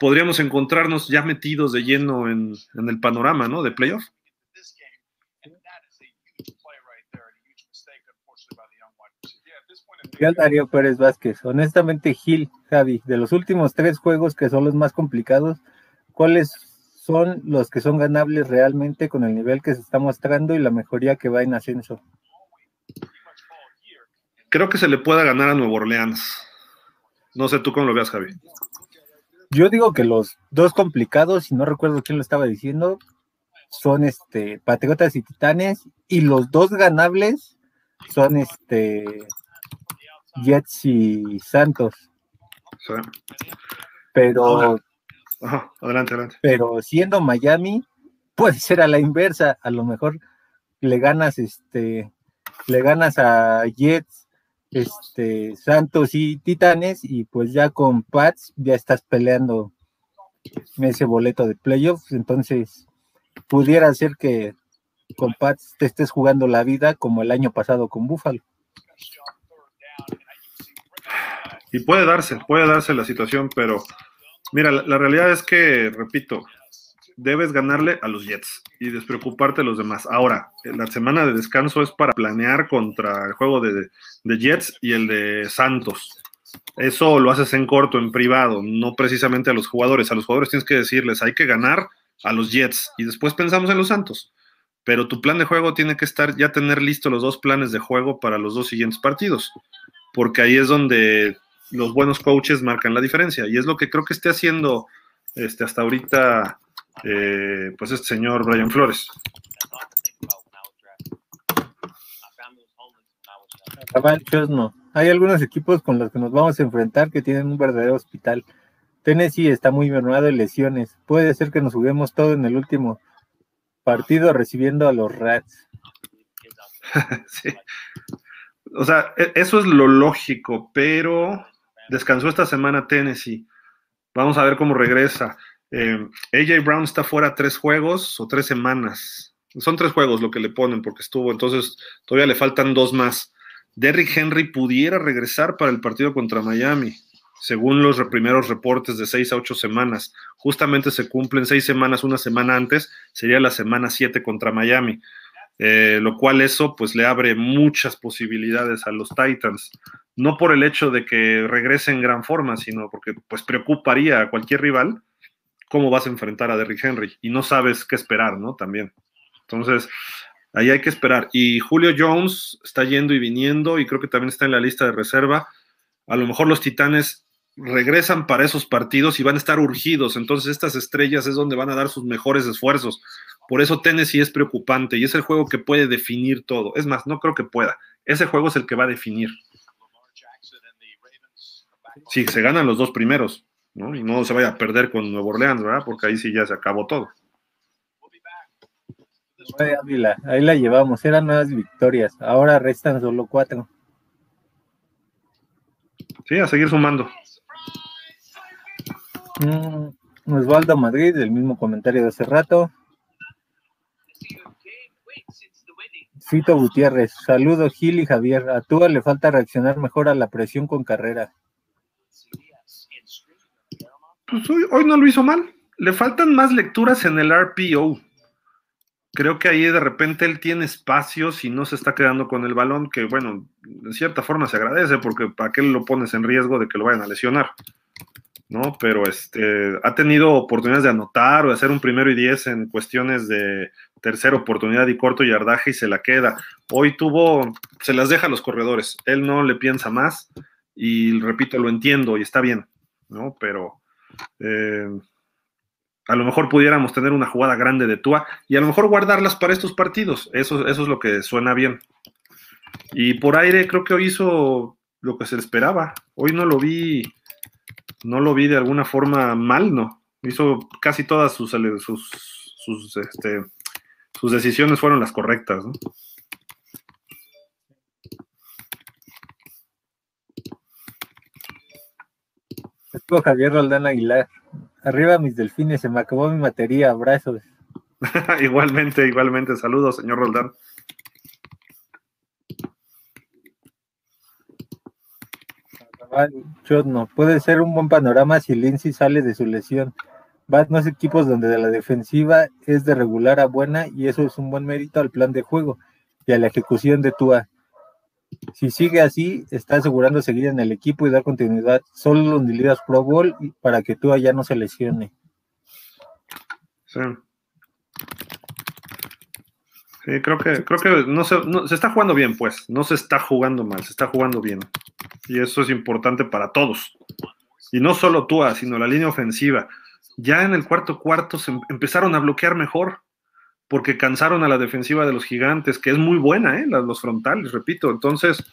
podríamos encontrarnos ya metidos de lleno en, en el panorama, ¿no? De playoff. Darío Pérez Vázquez. Honestamente, Gil, Javi, de los últimos tres juegos que son los más complicados, ¿cuáles son los que son ganables realmente con el nivel que se está mostrando y la mejoría que va en ascenso? Creo que se le pueda ganar a Nuevo Orleans. No sé tú cómo lo veas, Javi. Yo digo que los dos complicados, y no recuerdo quién lo estaba diciendo, son este Patriotas y Titanes, y los dos ganables son este Jets y Santos. Pero. Adelante, adelante. Pero siendo Miami, puede ser a la inversa. A lo mejor le ganas, este, le ganas a Jets, este, Santos y Titanes, y pues ya con Pats ya estás peleando ese boleto de playoffs. Entonces, pudiera ser que con Pats te estés jugando la vida como el año pasado con Buffalo. Y puede darse, puede darse la situación, pero mira, la, realidad es que, repito, debes ganarle a los Jets y despreocuparte de los demás. Ahora, la semana de descanso es para planear contra el juego de, de, Jets y el de Santos. Eso lo haces en corto, en privado, no precisamente a los jugadores. A los jugadores tienes que decirles, hay que ganar a los Jets y después pensamos en los Santos. Pero tu plan de juego tiene que estar, ya tener listo los dos planes de juego para los dos siguientes partidos, porque ahí es donde los buenos coaches marcan la diferencia. Y es lo que creo que esté haciendo este, hasta ahorita eh, pues este señor Brian Flores. no. Hay algunos equipos con los que nos vamos a enfrentar que tienen un verdadero hospital. Tennessee está muy mermado en lesiones. Puede ser que nos juguemos todo en el último partido recibiendo a los Rats. sí. O sea, e-, eso es lo lógico, pero Descansó esta semana Tennessee. Vamos a ver cómo regresa. Eh, AJ Brown está fuera tres juegos o tres semanas. Son tres juegos lo que le ponen porque estuvo, entonces todavía le faltan dos más. Derrick Henry pudiera regresar para el partido contra Miami, según los primeros reportes de seis a ocho semanas. Justamente se cumplen seis semanas, una semana antes, sería la semana siete contra Miami. Eh, lo cual eso pues le abre muchas posibilidades a los Titans no por el hecho de que regrese en gran forma, sino porque pues preocuparía a cualquier rival cómo vas a enfrentar a Derrick Henry y no sabes qué esperar, ¿no? También. Entonces, ahí hay que esperar. Y Julio Jones está yendo y viniendo y creo que también está en la lista de reserva. A lo mejor los Titanes regresan para esos partidos y van a estar urgidos. Entonces, estas estrellas es donde van a dar sus mejores esfuerzos. Por eso Tennessee es preocupante y es el juego que puede definir todo. Es más, no creo que pueda. Ese juego es el que va a definir si se ganan los dos primeros, ¿no? Y no se vaya a perder con Nuevo Orleans, ¿verdad? Porque ahí sí ya se acabó todo. ahí la llevamos, eran nuevas victorias, ahora restan solo cuatro. Sí, a seguir sumando. Mm, Osvaldo Madrid, el mismo comentario de hace rato. Cito Gutiérrez, saludos Gil y Javier. A Tua le falta reaccionar mejor a la presión con carrera. Pues hoy, no lo hizo mal. Le faltan más lecturas en el RPO. creo que ahí de repente él tiene espacios y no se está quedando con el balón, que bueno, de cierta forma se agradece porque para qué lo pones en riesgo de que lo vayan a lesionar, ¿no? Pero este, ha tenido oportunidades de anotar o de hacer un primero y diez en cuestiones de tercera oportunidad y corto yardaje y se la queda. Hoy tuvo, se las deja a los corredores, él no le piensa más y repito, lo entiendo y está bien, ¿no? Pero... Eh, a lo mejor pudiéramos tener una jugada grande de Tua y a lo mejor guardarlas para estos partidos. Eso, eso es lo que suena bien. Y por aire creo que hoy hizo lo que se esperaba. Hoy no lo vi, no lo vi de alguna forma mal, ¿no? Hizo casi todas sus, sus, sus, este, sus decisiones fueron las correctas, ¿no? Javier Roldán Aguilar. Arriba mis delfines, se me acabó mi batería, abrazos. igualmente, igualmente, saludos, señor Roldán. no puede ser un buen panorama si Lindsay sale de su lesión. Van más equipos donde la defensiva es de regular a buena y eso es un buen mérito al plan de juego y a la ejecución de Tua. Si sigue así, está asegurando seguir en el equipo y dar continuidad. Solo los ligas Pro Bowl para que tú allá no se lesione. Sí. Creo que, creo que no se, se está jugando bien, pues. No se está jugando mal, se está jugando bien. Y eso es importante para todos. Y no solo tú, sino la línea ofensiva. Ya en el cuarto cuarto se em, empezaron a bloquear mejor porque cansaron a la defensiva de los gigantes, que es muy buena, ¿eh? los frontales, repito. Entonces,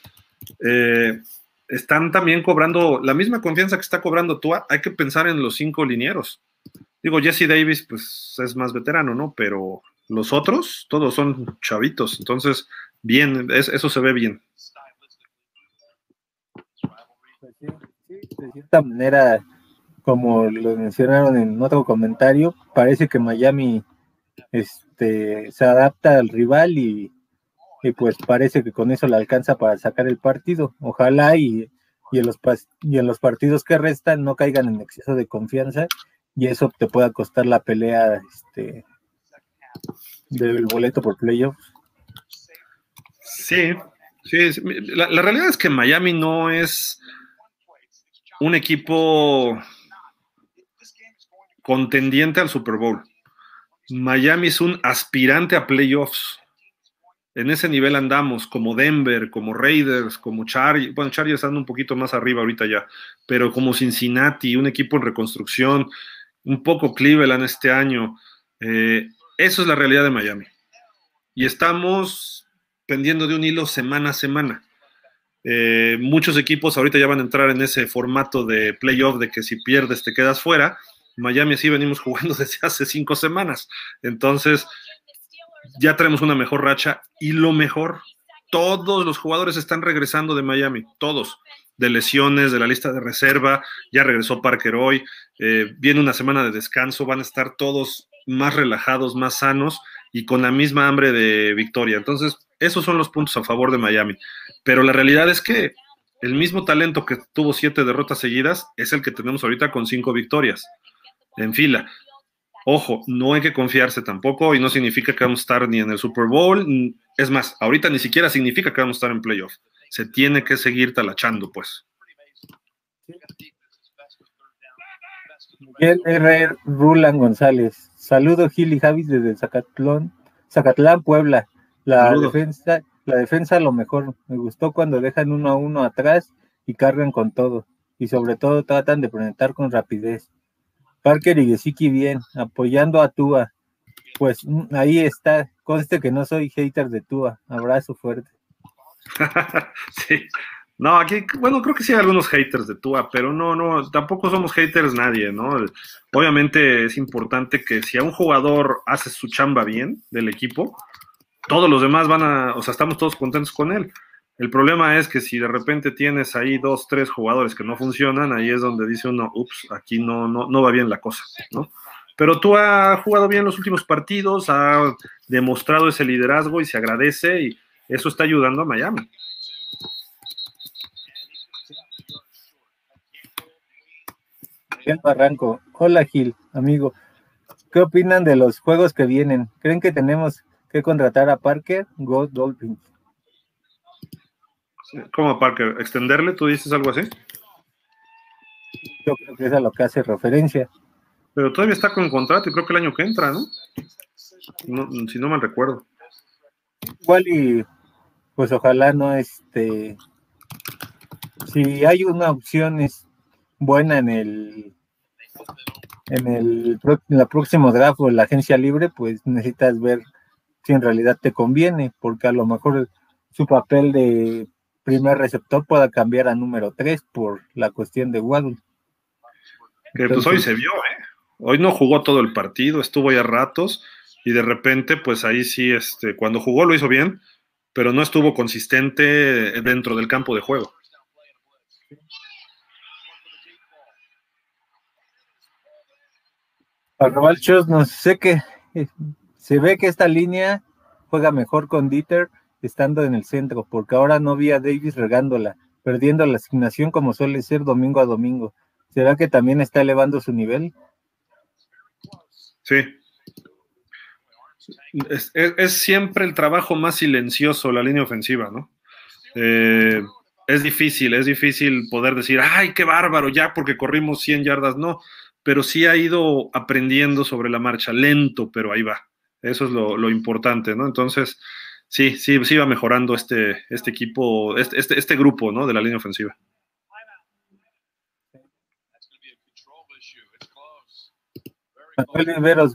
eh, están también cobrando la misma confianza que está cobrando tú. Hay que pensar en los cinco linieros. Digo, Jesse Davis, pues es más veterano, ¿no? Pero los otros, todos son chavitos. Entonces, bien, eso se ve bien. Pues de cierta manera, como lo mencionaron en otro comentario, parece que Miami este, se adapta al rival y, pues parece que con eso le alcanza para sacar el partido. Ojalá y, en los, y en los partidos que restan no caigan en exceso de confianza y eso te pueda costar la pelea este, del boleto por playoffs. Sí, sí, la realidad es que Miami no es un equipo contendiente al Super Bowl. Miami es un aspirante a playoffs. En ese nivel andamos, como Denver, como Raiders, como Chargers. Bueno, Chargers están un poquito más arriba ahorita ya, pero como Cincinnati, un equipo en reconstrucción, un poco Cleveland este año. Eh, eso es la realidad de Miami. Y estamos pendiendo de un hilo semana a semana. Eh, muchos equipos ahorita ya van a entrar en ese formato de playoff de que si pierdes te quedas fuera Miami sí venimos jugando desde hace cinco semanas. Entonces, ya tenemos una mejor racha y lo mejor, todos los jugadores están regresando de Miami, todos, de lesiones, de la lista de reserva, ya regresó Parker hoy, eh, viene una semana de descanso, van a estar todos más relajados, más sanos y con la misma hambre de victoria. Entonces, esos son los puntos a favor de Miami. Pero la realidad es que el mismo talento que tuvo siete derrotas seguidas es el que tenemos ahorita con cinco victorias en fila. Ojo, no hay que confiarse tampoco y no significa que vamos a estar ni en el Super Bowl. Es más, ahorita ni siquiera significa que vamos a estar en playoff. Se tiene que seguir talachando, pues. Miguel R. Rulan González. Saludo Gil y Javis desde Zacatlán, Zacatlán, Puebla. La defensa, la defensa lo mejor. Me gustó cuando dejan uno a uno atrás y cargan con todo. Y sobre todo tratan de presentar con rapidez. Parker y Gesicki bien, apoyando a Tua. Pues mm, ahí está, conste que no soy hater de Tua. Abrazo fuerte. sí. No, aquí, bueno, creo que sí hay algunos haters de Tua, pero no, no, tampoco somos haters nadie, ¿no? Obviamente es importante que si a un jugador hace su chamba bien del equipo, todos los demás van a, o sea, estamos todos contentos con él. El problema es que si de repente tienes ahí dos, tres jugadores que no funcionan, ahí es donde dice uno, ups, aquí no, no, no va bien la cosa, ¿no? Pero tú has jugado bien los últimos partidos, ha demostrado ese liderazgo y se agradece y eso está ayudando a Miami. Barranco. Hola Gil, amigo. ¿Qué opinan de los juegos que vienen? ¿Creen que tenemos que contratar a Parker, Go Dolphins. ¿Cómo Parker? ¿Extenderle? ¿Tú dices algo así? Yo creo que es a lo que hace referencia. Pero todavía está con contrato y creo que el año que entra, ¿no? si no mal recuerdo. Igual y pues ojalá no este si hay una opción es buena en el en el en la próximo draft o en la agencia libre, pues necesitas ver si en realidad te conviene, porque a lo mejor su papel de primer receptor pueda cambiar a número 3 por la cuestión de Waddle. Que pues hoy se vio, ¿eh? Hoy no jugó todo el partido, estuvo ya ratos y de repente, pues ahí sí, este, cuando jugó lo hizo bien, pero no estuvo consistente dentro del campo de juego. Arrobal no sé que eh, se ve que esta línea juega mejor con Dieter estando en el centro, porque ahora no vi a Davis regándola, perdiendo la asignación como suele ser domingo a domingo. ¿Será que también está elevando su nivel? Sí. Es, siempre el trabajo más silencioso, la línea ofensiva, ¿no? Eh, es difícil, es difícil poder decir, ay, qué bárbaro, ya porque corrimos 100 yardas, no, pero sí ha ido aprendiendo sobre la marcha, lento, pero ahí va. Eso es lo importante, ¿no? Entonces, sí, sí, sí va mejorando este, este equipo, este, este, este grupo, ¿no? De la línea ofensiva.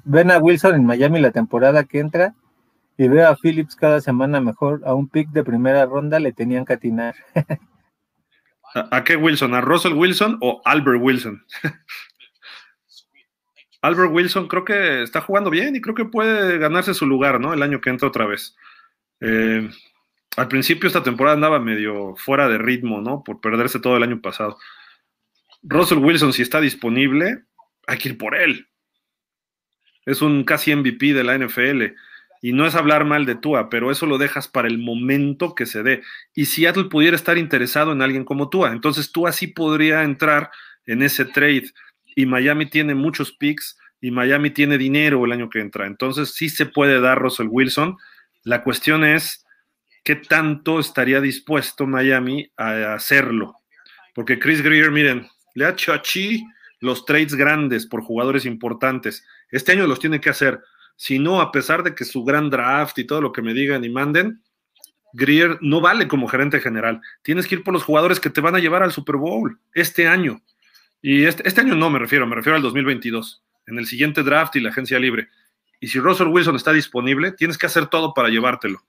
ven a Wilson en Miami la temporada que entra y veo a Phillips cada semana mejor. A un pick de primera ronda le tenían que atinar. ¿A, qué Wilson? ¿A Russell Wilson o Albert Wilson? Albert Wilson creo que está jugando bien y creo que puede ganarse su lugar, ¿no? El año que entra otra vez. Eh, al principio esta temporada andaba medio fuera de ritmo, ¿no? Por perderse todo el año pasado. Russell Wilson, si está disponible, hay que ir por él es un casi MVP de la NFL. Y no es hablar mal de Tua, pero eso lo dejas para el momento que se dé. Y Seattle pudiera estar interesado en alguien como Tua, entonces Tua sí podría entrar en ese trade. Y Miami tiene muchos picks y Miami tiene dinero el año que entra. Entonces sí se puede dar Russell Wilson. La cuestión es qué tanto estaría dispuesto Miami a hacerlo. Porque Chris Greer, miren, le ha hecho a Chi los trades grandes por jugadores importantes. Este año los tiene que hacer. Si no, a pesar de que su gran draft y todo lo que me digan y manden, Greer no vale como gerente general. Tienes que ir por los jugadores que te van a llevar al Super Bowl este año. Y este, este año no me refiero, me refiero al 2022, en el siguiente draft y la agencia libre. Y si Russell Wilson está disponible, tienes que hacer todo para llevártelo.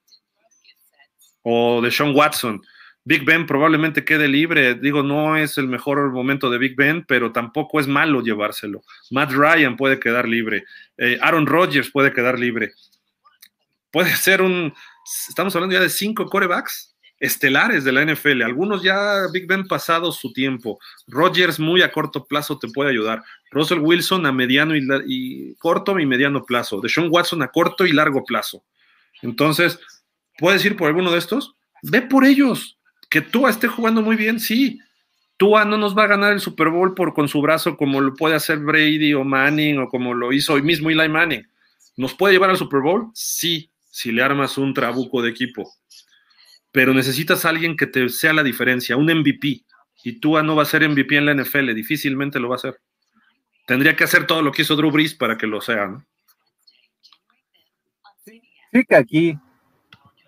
O de Sean Watson. Big Ben probablemente quede libre. Digo, no es el mejor momento de Big Ben, pero tampoco es malo llevárselo. Matt Ryan puede quedar libre. Eh, Aaron Rodgers puede quedar libre. Puede ser un. Estamos hablando ya de cinco corebacks estelares de la NFL. Algunos ya Big Ben pasado su tiempo. Rodgers muy a corto plazo te puede ayudar. Russell Wilson a mediano y, corto y mediano plazo. Deshaun Watson a corto y largo plazo. Entonces, ¿puedes ir por alguno de estos? Ve por ellos que Tua esté jugando muy bien, sí. Tua no nos va a ganar el Super Bowl por con su brazo como lo puede hacer Brady o Manning o como lo hizo hoy mismo Eli Manning. ¿Nos puede llevar al Super Bowl? Sí, si le armas un trabuco de equipo. Pero necesitas a alguien que te sea la diferencia, un MVP. Y Tua no va a ser MVP en la NFL, difícilmente lo va a hacer. Tendría que hacer todo lo que hizo Drew Brees para que lo sea, ¿no? Sí, que aquí,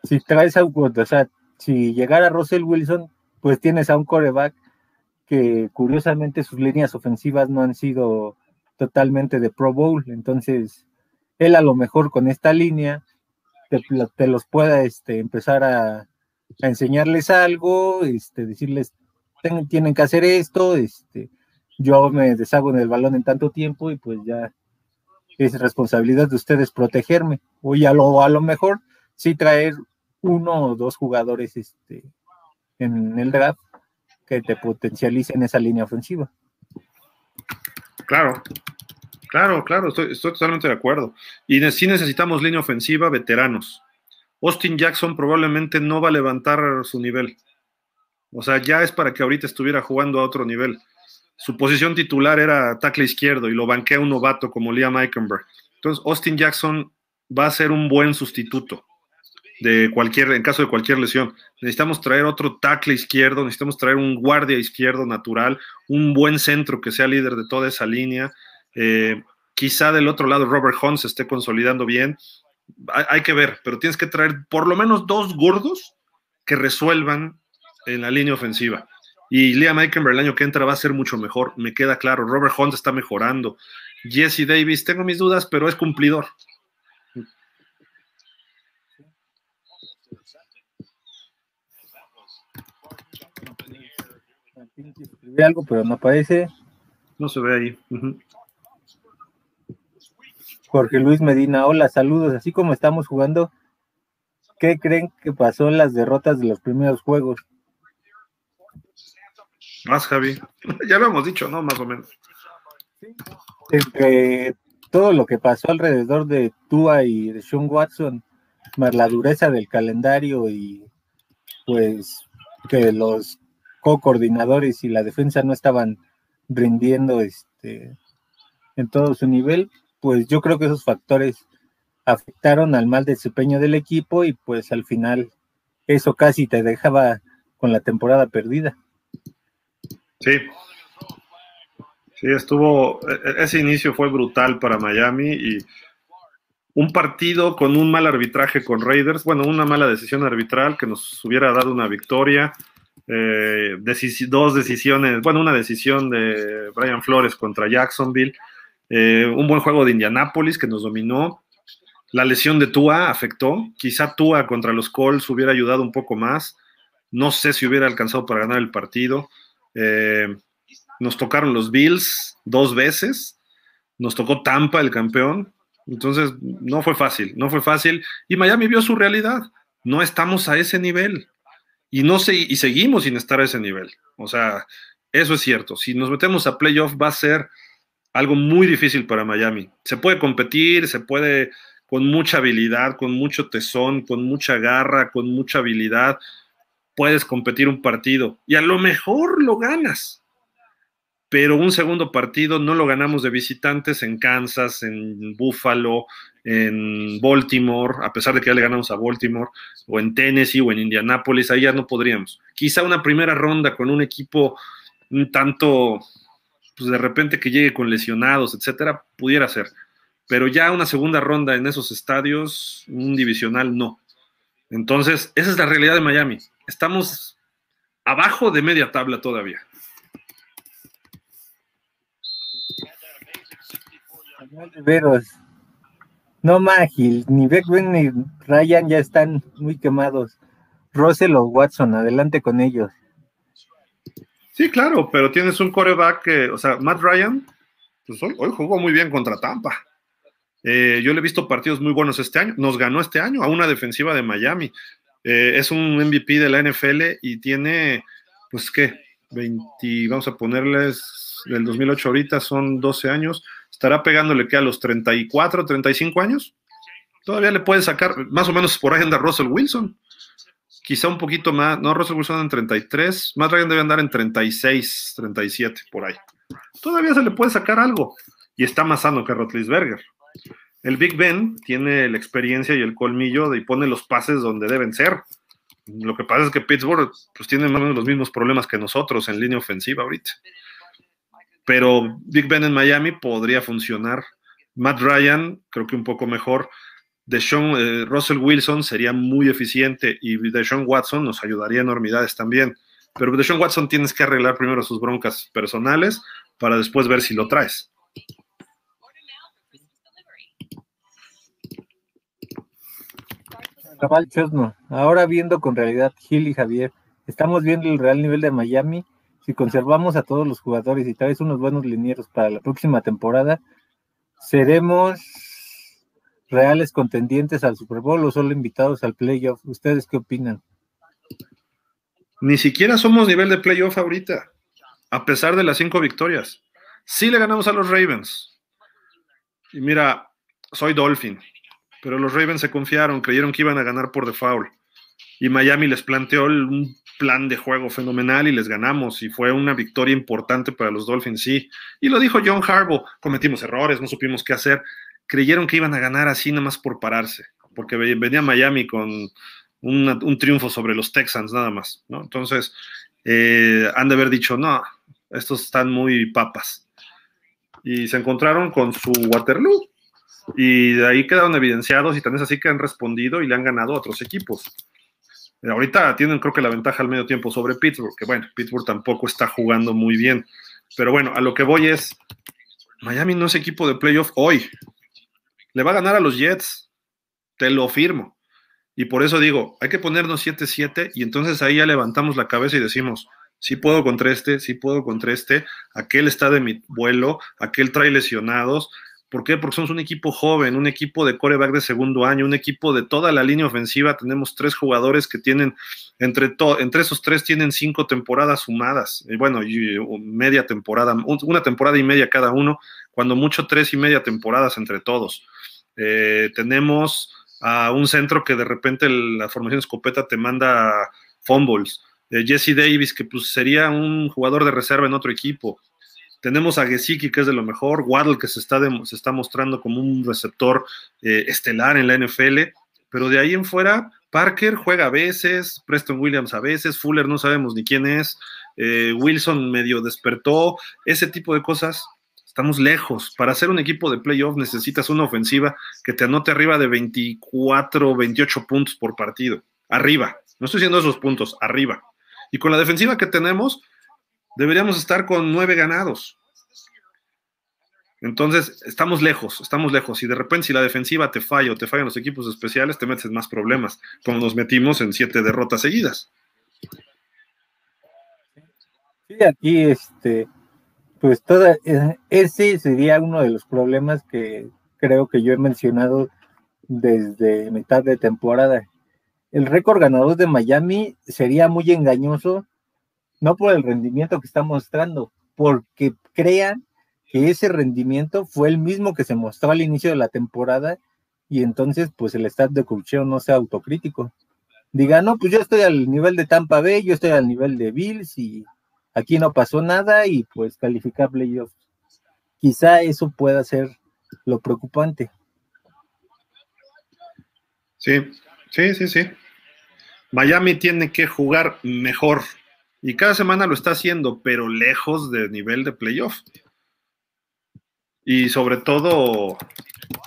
si traes a, o sea, si llegara Russell Wilson, pues tienes a un coreback que curiosamente sus líneas ofensivas no han sido totalmente de Pro Bowl, entonces él a lo mejor con esta línea te, los pueda este, empezar a, enseñarles algo, este, decirles, tienen que hacer esto, este, yo me deshago en el balón en tanto tiempo y pues ya es responsabilidad de ustedes protegerme. O ya lo, a lo mejor sí traer uno o dos jugadores este, en el draft que te potencialicen esa línea ofensiva. Claro, claro, claro, estoy, totalmente de acuerdo. Y sí necesitamos línea ofensiva, veteranos. Austin Jackson probablemente no va a levantar su nivel. O sea, ya es para que ahorita estuviera jugando a otro nivel. Su posición titular era tackle izquierdo y lo banquea un novato como Liam Eichenberg. Entonces, Austin Jackson va a ser un buen sustituto de cualquier, en caso de cualquier lesión. Necesitamos traer otro tackle izquierdo, necesitamos traer un guardia izquierdo natural, un buen centro que sea líder de toda esa línea. Eh, quizá del otro lado Robert Hunt se esté consolidando bien. hay, que ver, pero tienes que traer por lo menos dos gordos que resuelvan en la línea ofensiva. Y Liam Eikenberg el año que entra va a ser mucho mejor, me queda claro. Robert Hunt está mejorando. Jesse Davis, tengo mis dudas, pero es cumplidor. Escribí algo, pero no aparece. No se ve ahí. Jorge Luis Medina, hola, saludos. Así como estamos jugando, ¿qué creen que pasó en las derrotas de los primeros juegos? Más, Javi. ya lo hemos dicho, ¿no? Más o menos. Entre todo lo que pasó alrededor de Tua y de Sean Watson, más la dureza del calendario y pues que los co-coordinadores y la defensa no estaban rindiendo este, en todo su nivel, pues yo creo que esos factores afectaron al mal desempeño del equipo y pues al final eso casi te dejaba con la temporada perdida. Sí. Sí, estuvo, e, e, ese inicio fue brutal para Miami y un partido con un mal arbitraje con Raiders, bueno, una mala decisión arbitral que nos hubiera dado una victoria, eh, dos decisiones, bueno, una decisión de Brian Flores contra Jacksonville, eh, un buen juego de Indianapolis que nos dominó, la lesión de Tua afectó, quizá Tua contra los Colts hubiera ayudado un poco más, no sé si hubiera alcanzado para ganar el partido. Eh, nos tocaron los Bills dos veces, nos tocó Tampa, el campeón, entonces no fue fácil, no fue fácil. Y Miami vio su realidad, no estamos a ese nivel y, no se, y seguimos sin estar a ese nivel. O sea, eso es cierto. Si nos metemos a playoff va a ser algo muy difícil para Miami. Se puede competir, se puede con mucha habilidad, con mucho tesón, con mucha garra, con mucha habilidad, puedes competir un partido y a lo mejor lo ganas. Pero un segundo partido no lo ganamos de visitantes en Kansas, en Buffalo, en Baltimore, a pesar de que ya le ganamos a Baltimore, o en Tennessee o en Indianapolis, ahí ya no podríamos. Quizá una primera ronda con un equipo un tanto, pues de repente que llegue con lesionados, etcétera, pudiera ser. Pero ya una segunda ronda en esos estadios, un divisional, no. Entonces, esa es la realidad de Miami estamos abajo de media tabla todavía. No, Magil, ni Beckman ni Ryan ya están muy quemados. Russell o Watson, adelante con ellos. Sí, claro, pero tienes un coreback que, o sea, Matt Ryan, pues hoy, jugó muy bien contra Tampa. Eh, yo le he visto partidos muy buenos este año. Nos ganó este año a una defensiva de Miami. Eh, es un MVP de la NFL y tiene, pues, ¿qué? 20, vamos a ponerles, del 2008 ahorita son 12 años, estará pegándole que a los 34, 35 años. Todavía le puede sacar, más o menos por ahí anda Russell Wilson. Quizá un poquito más, no, Russell Wilson en 33, más Ryan debe andar en 36, 37, por ahí. Todavía se le puede sacar algo. Y está más sano que Rotlisberger. El Big Ben tiene la experiencia y el colmillo de y pone los pases donde deben ser. Lo que pasa es que Pittsburgh pues, tiene más o menos los mismos problemas que nosotros en línea ofensiva ahorita. Pero Big Ben en Miami podría funcionar. Matt Ryan, creo que un poco mejor. Deshaun, eh, Russell Wilson sería muy eficiente y Deshaun Watson nos ayudaría enormidades también. Pero Deshaun Watson tienes que arreglar primero sus broncas personales para después ver si lo traes. Ahora viendo con realidad Gil y Javier, estamos viendo el real nivel de Miami. Si conservamos a todos los jugadores y tal vez unos buenos linieros para la próxima temporada, ¿seremos reales contendientes al Super Bowl o solo invitados al playoff? ¿Ustedes qué opinan? Ni siquiera somos nivel de playoff ahorita, a pesar de las cinco victorias. Sí le ganamos a los Ravens. Y mira, soy Dolphin pero los Ravens se confiaron, creyeron que iban a ganar por default. Y Miami les planteó un plan de juego fenomenal y les ganamos. Y fue una victoria importante para los Dolphins, sí. Y lo dijo John Harbaugh, cometimos errores, no supimos qué hacer. creyeron que iban a ganar así nada más por pararse, porque venía Miami con un triunfo sobre los Texans nada más, ¿no? Entonces, eh, han de haber dicho, no, estos están muy papas. Y se encontraron con su Waterloo. Y de ahí quedaron evidenciados y también es así que han respondido y le han ganado a otros equipos. Ahorita tienen creo que la ventaja al medio tiempo sobre Pittsburgh, que bueno, Pittsburgh tampoco está jugando muy bien. Pero bueno, a lo que voy es, Miami no es equipo de playoff hoy. Le va a ganar a los Jets, te lo firmo. Y por eso digo, hay que ponernos 7-7 y entonces ahí ya levantamos la cabeza y decimos, sí puedo contra este, sí puedo contra este, aquel está de mi vuelo, aquel trae lesionados. ¿Por qué? Porque somos un equipo joven, un equipo de coreback de segundo año, un equipo de toda la línea ofensiva. Tenemos tres jugadores que tienen, entre, entre esos tres tienen cinco temporadas sumadas. Y bueno, y media temporada, una temporada y media cada uno, cuando mucho tres y media temporadas entre todos. Eh, tenemos a un centro que de repente la formación escopeta te manda fumbles. Eh, Jesse Davis, que pues sería un jugador de reserva en otro equipo. Tenemos a Gesicki, que es de lo mejor, Waddle, que se está, se está mostrando como un receptor eh, estelar en la NFL, pero de ahí en fuera, Parker juega a veces, Preston Williams a veces, Fuller no sabemos ni quién es, eh, Wilson medio despertó, ese tipo de cosas Estamos lejos. Para ser un equipo de playoff necesitas una ofensiva que te anote arriba de 24, 28 puntos por partido. Arriba. No estoy diciendo esos puntos, arriba. Y con la defensiva que tenemos, deberíamos estar con nueve ganados. Entonces, estamos lejos, estamos lejos. Y de repente, si la defensiva te falla o te fallan los equipos especiales, te metes más problemas, como nos metimos en siete derrotas seguidas. Sí, aquí este, pues toda, ese sería uno de los problemas que creo que yo he mencionado desde mitad de temporada. El récord ganador de Miami sería muy engañoso, no por el rendimiento que está mostrando, porque crean que ese rendimiento fue el mismo que se mostró al inicio de la temporada y entonces pues el staff de coaching no sea autocrítico. Diga, no, pues yo estoy al nivel de Tampa Bay, yo estoy al nivel de Bills y Aquí no pasó nada y pues calificar playoffs. Quizá eso pueda ser lo preocupante. Sí, sí, sí, sí. Miami tiene que jugar mejor y cada semana lo está haciendo, pero lejos del nivel de playoff. Y sobre todo,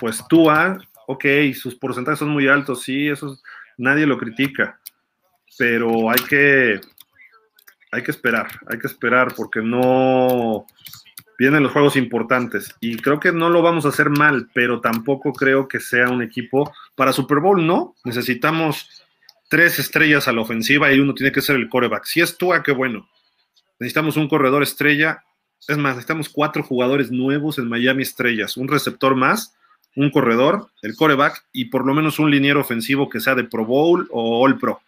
pues Tua, ok, sus porcentajes son muy altos, sí, eso nadie lo critica, pero hay que hay que esperar, hay que esperar porque no vienen los juegos importantes y creo que no lo vamos a hacer mal, pero tampoco creo que sea un equipo para Super Bowl, no, necesitamos tres estrellas a la ofensiva y uno tiene que ser el coreback. Si es Tua, qué bueno. Necesitamos un corredor estrella, es más, necesitamos cuatro jugadores nuevos en Miami Estrellas, un receptor más, un corredor, el coreback y por lo menos un liniero ofensivo que sea de Pro Bowl o All Pro.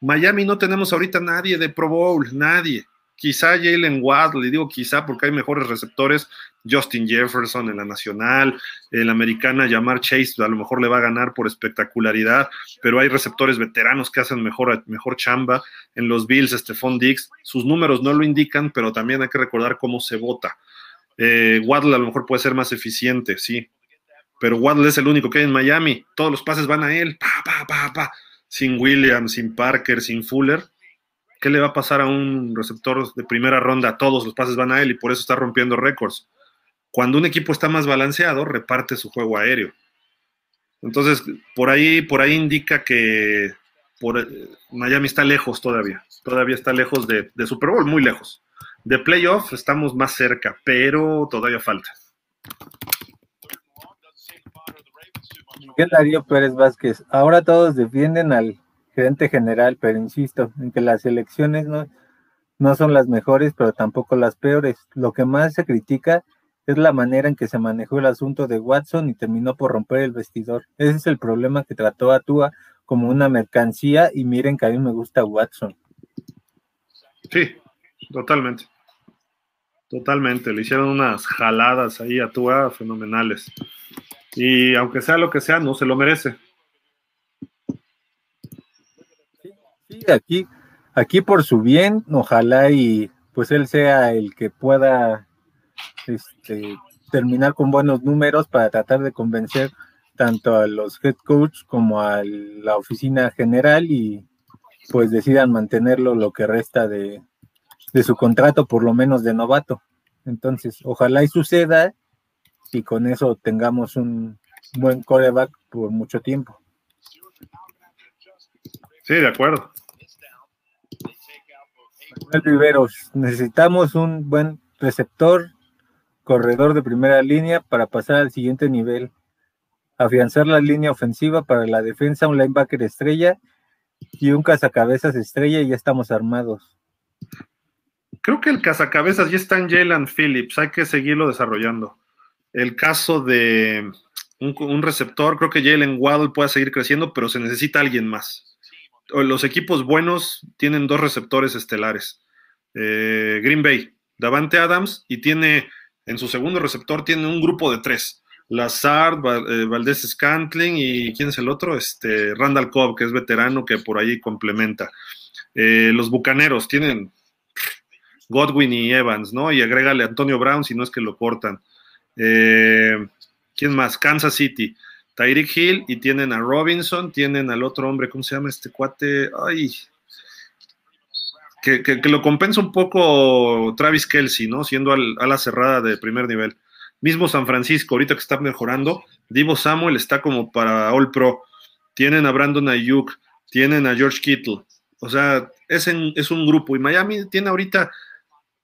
Miami no tenemos ahorita nadie de Pro Bowl, nadie. Quizá Jalen Waddle, le digo quizá porque hay mejores receptores, Justin Jefferson en la nacional, en la americana, Yamar Chase a lo mejor le va a ganar por espectacularidad, pero hay receptores veteranos que hacen mejor, mejor chamba. En los Bills, Stephon Diggs, sus números no lo indican, pero también hay que recordar cómo se vota. Eh, Waddle a lo mejor puede ser más eficiente, sí, pero Waddle es el único que hay en Miami, todos los pases van a él, pa, pa, pa, pa sin Williams, sin Parker, sin Fuller, ¿qué le va a pasar a un receptor de primera ronda? Todos los pases van a él y por eso está rompiendo récords. Cuando un equipo está más balanceado, reparte su juego aéreo. Entonces, por ahí, por ahí indica que por, Miami está lejos todavía. Todavía está lejos de, de Super Bowl, muy lejos. De playoff estamos más cerca, pero todavía falta. Miguel Darío Pérez Vázquez. Ahora todos defienden al general, pero insisto en que las elecciones no, no son las mejores, pero tampoco las peores. Lo que más se critica es la manera en que se manejó el asunto de Watson y terminó por romper el vestidor. Ese es el problema que trató a Tua como una mercancía y miren que a mí me gusta Watson. Sí, totalmente. Totalmente. Le hicieron unas jaladas ahí a Tua fenomenales. Y aunque sea lo que sea, no se lo merece. Aquí, aquí por su bien, ojalá y pues él sea el que pueda este, terminar con buenos números para tratar de convencer tanto a los head coach como a la oficina general y pues decidan mantenerlo lo que resta de, de su contrato, por lo menos de novato. Entonces, ojalá y suceda y con eso tengamos un buen coreback por mucho tiempo. Sí, de acuerdo. Necesitamos un buen receptor, corredor de primera línea para pasar al siguiente nivel. Afianzar la línea ofensiva para la defensa, un linebacker estrella y un cazacabezas estrella y ya estamos armados. Creo que el cazacabezas ya está en Jalen Phillips, hay que seguirlo desarrollando. El caso de un, receptor, creo que Jalen Waddle puede seguir creciendo, pero se necesita alguien más los equipos buenos tienen dos receptores estelares. Eh, Green Bay, Davante Adams, y tiene en su segundo receptor tiene un grupo de tres. Lazard, eh, Valdés Scantling y ¿quién es el otro? Este, Randall Cobb, que es veterano, que por ahí complementa. Eh, los Bucaneros tienen Godwin y Evans, ¿no? Y agrégale Antonio Brown si no es que lo cortan. ¿Quién más? Kansas City. Tyreek Hill y tienen a Robinson, tienen al otro hombre, ¿cómo se llama este cuate? Ay, que, lo compensa un poco Travis Kelsey, ¿no? Siendo a la cerrada de primer nivel. Mismo San Francisco, ahorita que está mejorando, Divo Samuel está como para All Pro. Tienen a Brandon Ayuk, tienen a George Kittle. O sea, es, es un grupo. Y Miami tiene ahorita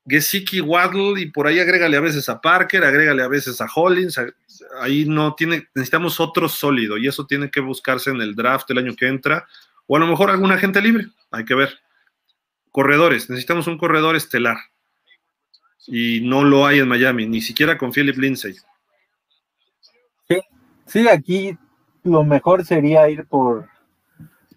Gesicki Waddle y por ahí agrégale a veces a Parker, agrégale a veces a Hollins, ahí no tiene, necesitamos otro sólido y eso tiene que buscarse en el draft el año que entra o a lo mejor alguna gente libre, hay que ver. Corredores, necesitamos un corredor estelar y no lo hay en Miami, ni siquiera con Philip Lindsay. Sí, sí, aquí lo mejor sería ir por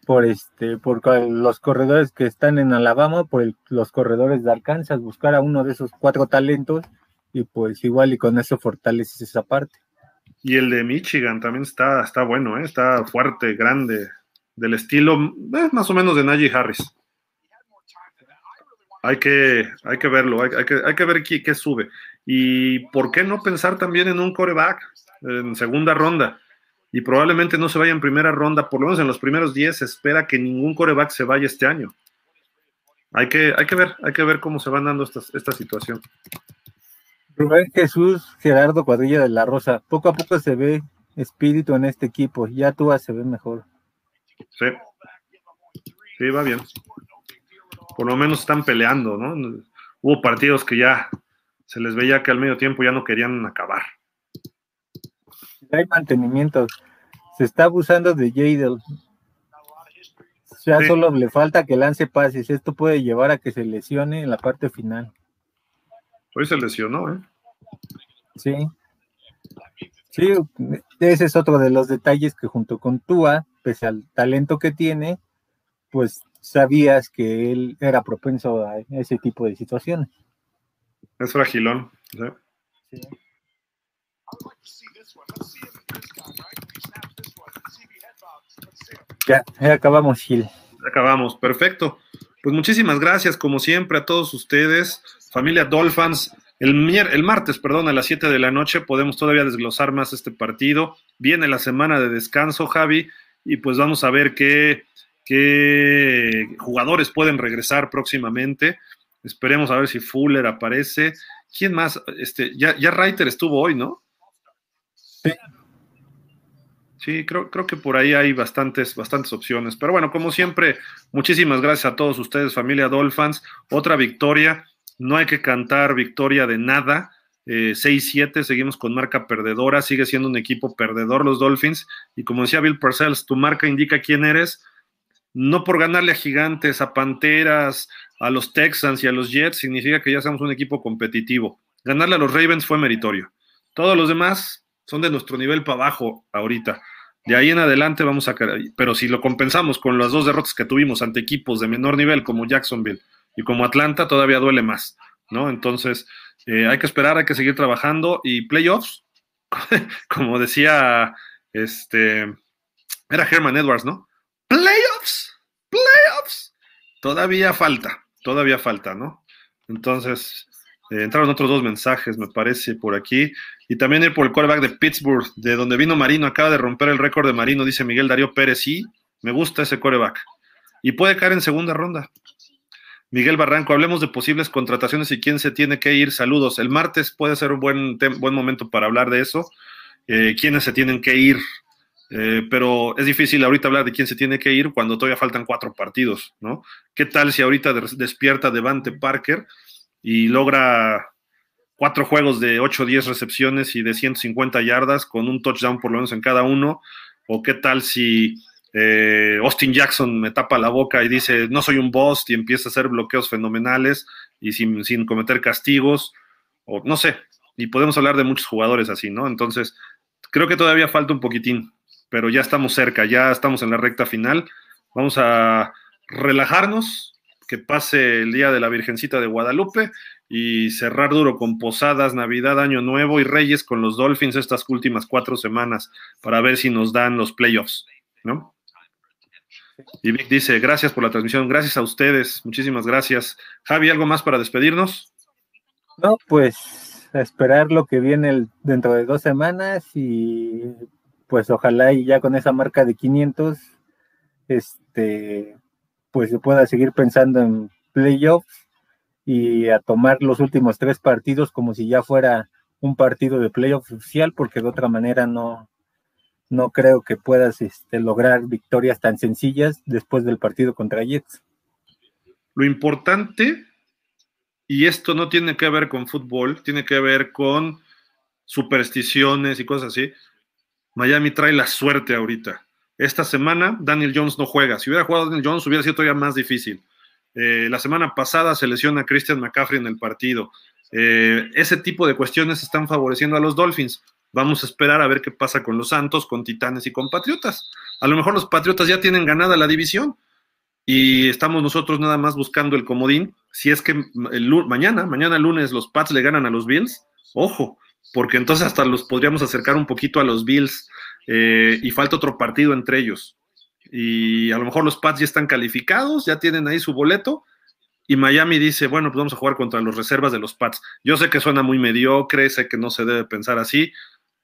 por este, por los corredores que están en Alabama, por los corredores de Arkansas, buscar a uno de esos cuatro talentos y pues igual y con eso fortaleces esa parte. Y el de Michigan también está, está bueno, ¿eh? está fuerte, grande, del estilo eh, más o menos de Najee Harris. Hay que, hay que verlo, hay, que, hay que ver qué, qué, sube. Y por qué no pensar también en un coreback en segunda ronda y probablemente no se vaya en primera ronda, por lo menos en los primeros 10 se espera que ningún coreback se vaya este año. Hay que, hay que ver, hay que ver cómo se van dando esta, esta situación. Rubén Jesús, Gerardo Cuadrilla de la Rosa, poco a poco se ve espíritu en este equipo, ya tú se ve mejor. Sí, sí, va bien. Por lo menos están peleando, ¿no? Hubo partidos que ya se les veía que al medio tiempo ya no querían acabar hay mantenimiento. Se está abusando de Jadel. Ya solo le falta que lance pases. Esto puede llevar a que se lesione en la parte final. Hoy se lesionó, ¿eh? Sí. Sí, ese es otro de los detalles que junto con Tua, pese al talento que tiene, pues sabías que él era propenso a ese tipo de situaciones. Es fragilón. ¿sí? Ya, ya acabamos, Gil. Acabamos, perfecto. Pues muchísimas gracias, como siempre, a todos ustedes, familia Dolphins. El, el martes, perdón, a las 7 de la noche podemos todavía desglosar más este partido. Viene la semana de descanso, Javi, y pues vamos a ver qué, qué jugadores pueden regresar próximamente. Esperemos a ver si Fuller aparece. ¿Quién más? Este, ya, ya Reiter estuvo hoy, ¿no? Sí, Sí, creo, creo que por ahí hay bastantes, bastantes opciones. Pero bueno, como siempre, muchísimas gracias a todos ustedes, familia Dolphins. Otra victoria. No hay que cantar victoria de nada. 6-7, eh, seguimos con marca perdedora. Sigue siendo un equipo perdedor los Dolphins. Y como decía Bill Parcells, tu marca indica quién eres. No por ganarle a Gigantes, a Panteras, a los Texans y a los Jets, significa que ya somos un equipo competitivo. Ganarle a los Ravens fue meritorio. Todos los demás son de nuestro nivel para abajo ahorita. De ahí en adelante vamos a... Pero si lo compensamos con las dos derrotas que tuvimos ante equipos de menor nivel como Jacksonville y como Atlanta, todavía duele más, ¿no? Entonces, eh, hay que esperar, hay que seguir trabajando y playoffs, como decía, este, era Herman Edwards, ¿no? Playoffs, playoffs. Todavía falta, todavía falta, ¿no? Entonces, Eh, entraron otros dos mensajes, me parece, por aquí. Y también ir por el quarterback de Pittsburgh, de donde vino Marino. Acaba de romper el récord de Marino, dice Miguel Darío Pérez. Sí, me gusta ese quarterback. Y puede caer en segunda ronda. Miguel Barranco, hablemos de posibles contrataciones y quién se tiene que ir. Saludos. El martes puede ser un buen, buen momento para hablar de eso. Eh, quiénes se tienen que ir. Eh, pero es difícil ahorita hablar de quién se tiene que ir cuando todavía faltan cuatro partidos, ¿no? ¿Qué tal si ahorita despierta Devante Parker y logra cuatro juegos de 8 o 10 recepciones y de 150 yardas con un touchdown por lo menos en cada uno? ¿O qué tal si eh, Austin Jackson me tapa la boca y dice, no soy un boss y empieza a hacer bloqueos fenomenales y sin, sin cometer castigos, o no sé, y podemos hablar de muchos jugadores así, ¿no? Entonces, creo que todavía falta un poquitín, pero ya estamos cerca, ya estamos en la recta final. Vamos a relajarnos, que pase el día de la Virgencita de Guadalupe y cerrar duro con Posadas, Navidad, Año Nuevo y Reyes con los Dolphins estas últimas cuatro semanas para ver si nos dan los playoffs, ¿no? Y Vic dice, gracias por la transmisión, gracias a ustedes, muchísimas gracias. Javi, ¿algo más para despedirnos? No, pues a esperar lo que viene dentro de dos semanas y pues ojalá y ya con esa marca de 500, este, pues se pueda seguir pensando en playoffs y a tomar los últimos tres partidos como si ya fuera un partido de playoff oficial, porque de otra manera no, no creo que puedas este, lograr victorias tan sencillas después del partido contra Jets. Lo importante, y esto no tiene que ver con fútbol, tiene que ver con supersticiones y cosas así. Miami trae la suerte ahorita. Esta semana Daniel Jones no juega. Si hubiera jugado Daniel Jones hubiera sido todavía más difícil. Eh, la semana pasada se lesiona Christian McCaffrey en el partido. Eh, ese tipo de cuestiones están favoreciendo a los Dolphins. Vamos a esperar a ver qué pasa con los Santos, con Titanes y con Patriotas. A lo mejor los Patriotas ya tienen ganada la división y estamos nosotros nada más buscando el comodín. Si es que mañana, mañana lunes, los Pats le ganan a los Bills, ojo, porque entonces hasta los podríamos acercar un poquito a los Bills eh, y falta otro partido entre ellos. Y a lo mejor los Pats ya están calificados, ya tienen ahí su boleto, y Miami dice, bueno, pues vamos a jugar contra los reservas de los Pats. Yo sé que suena muy mediocre, sé que no se debe pensar así,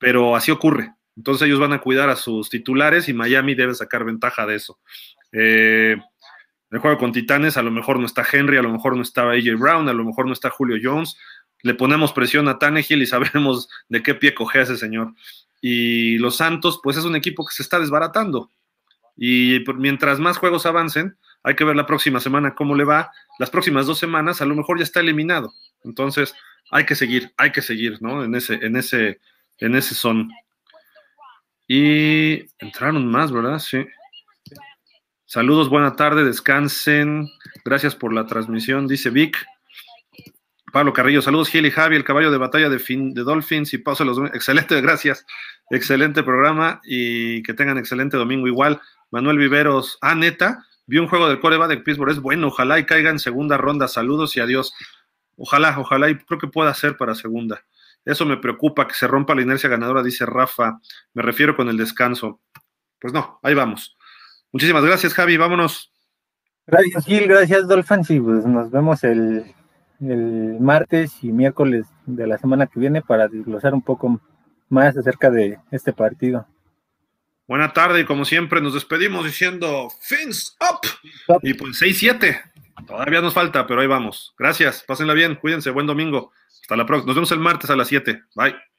pero así ocurre. Entonces ellos van a cuidar a sus titulares y Miami debe sacar ventaja de eso. Eh, el juego con Titanes, a lo mejor no está Henry, a lo mejor no está AJ Brown, a lo mejor no está Julio Jones. Le ponemos presión a Tannehill y sabemos de qué pie coge ese señor. Y los Santos, pues es un equipo que se está desbaratando. Y mientras más juegos avancen, hay que ver la próxima semana cómo le va. Las próximas dos semanas a lo mejor ya está eliminado. Entonces, hay que seguir, hay que seguir, ¿no? En ese, en ese, en ese son. Y entraron más, ¿verdad? Sí. Saludos, buena tarde, descansen. Gracias por la transmisión, dice Vic. Pablo Carrillo, saludos Gil y Javi, el caballo de batalla de, fin, de Dolphins y pausa los Excelente, gracias. Excelente programa y que tengan excelente domingo igual. Manuel Viveros, ah, neta, vi un juego del Coreba de Pittsburgh, es bueno, ojalá y caiga en segunda ronda. Saludos y adiós. Ojalá, ojalá y creo que pueda ser para segunda. Eso me preocupa, que se rompa la inercia ganadora, dice Rafa. Me refiero con el descanso. Pues no, ahí vamos. Muchísimas gracias, Javi, vámonos. Gracias, Gil, gracias, Dolphins, y pues nos vemos el, el martes y miércoles de la semana que viene para desglosar un poco más acerca de este partido. Buena tarde y como siempre nos despedimos diciendo Fins up. Y pues 6-7. Todavía nos falta, pero ahí vamos. Gracias, pásenla bien, cuídense, buen domingo. Hasta la próxima. Nos vemos el martes a las 7. Bye.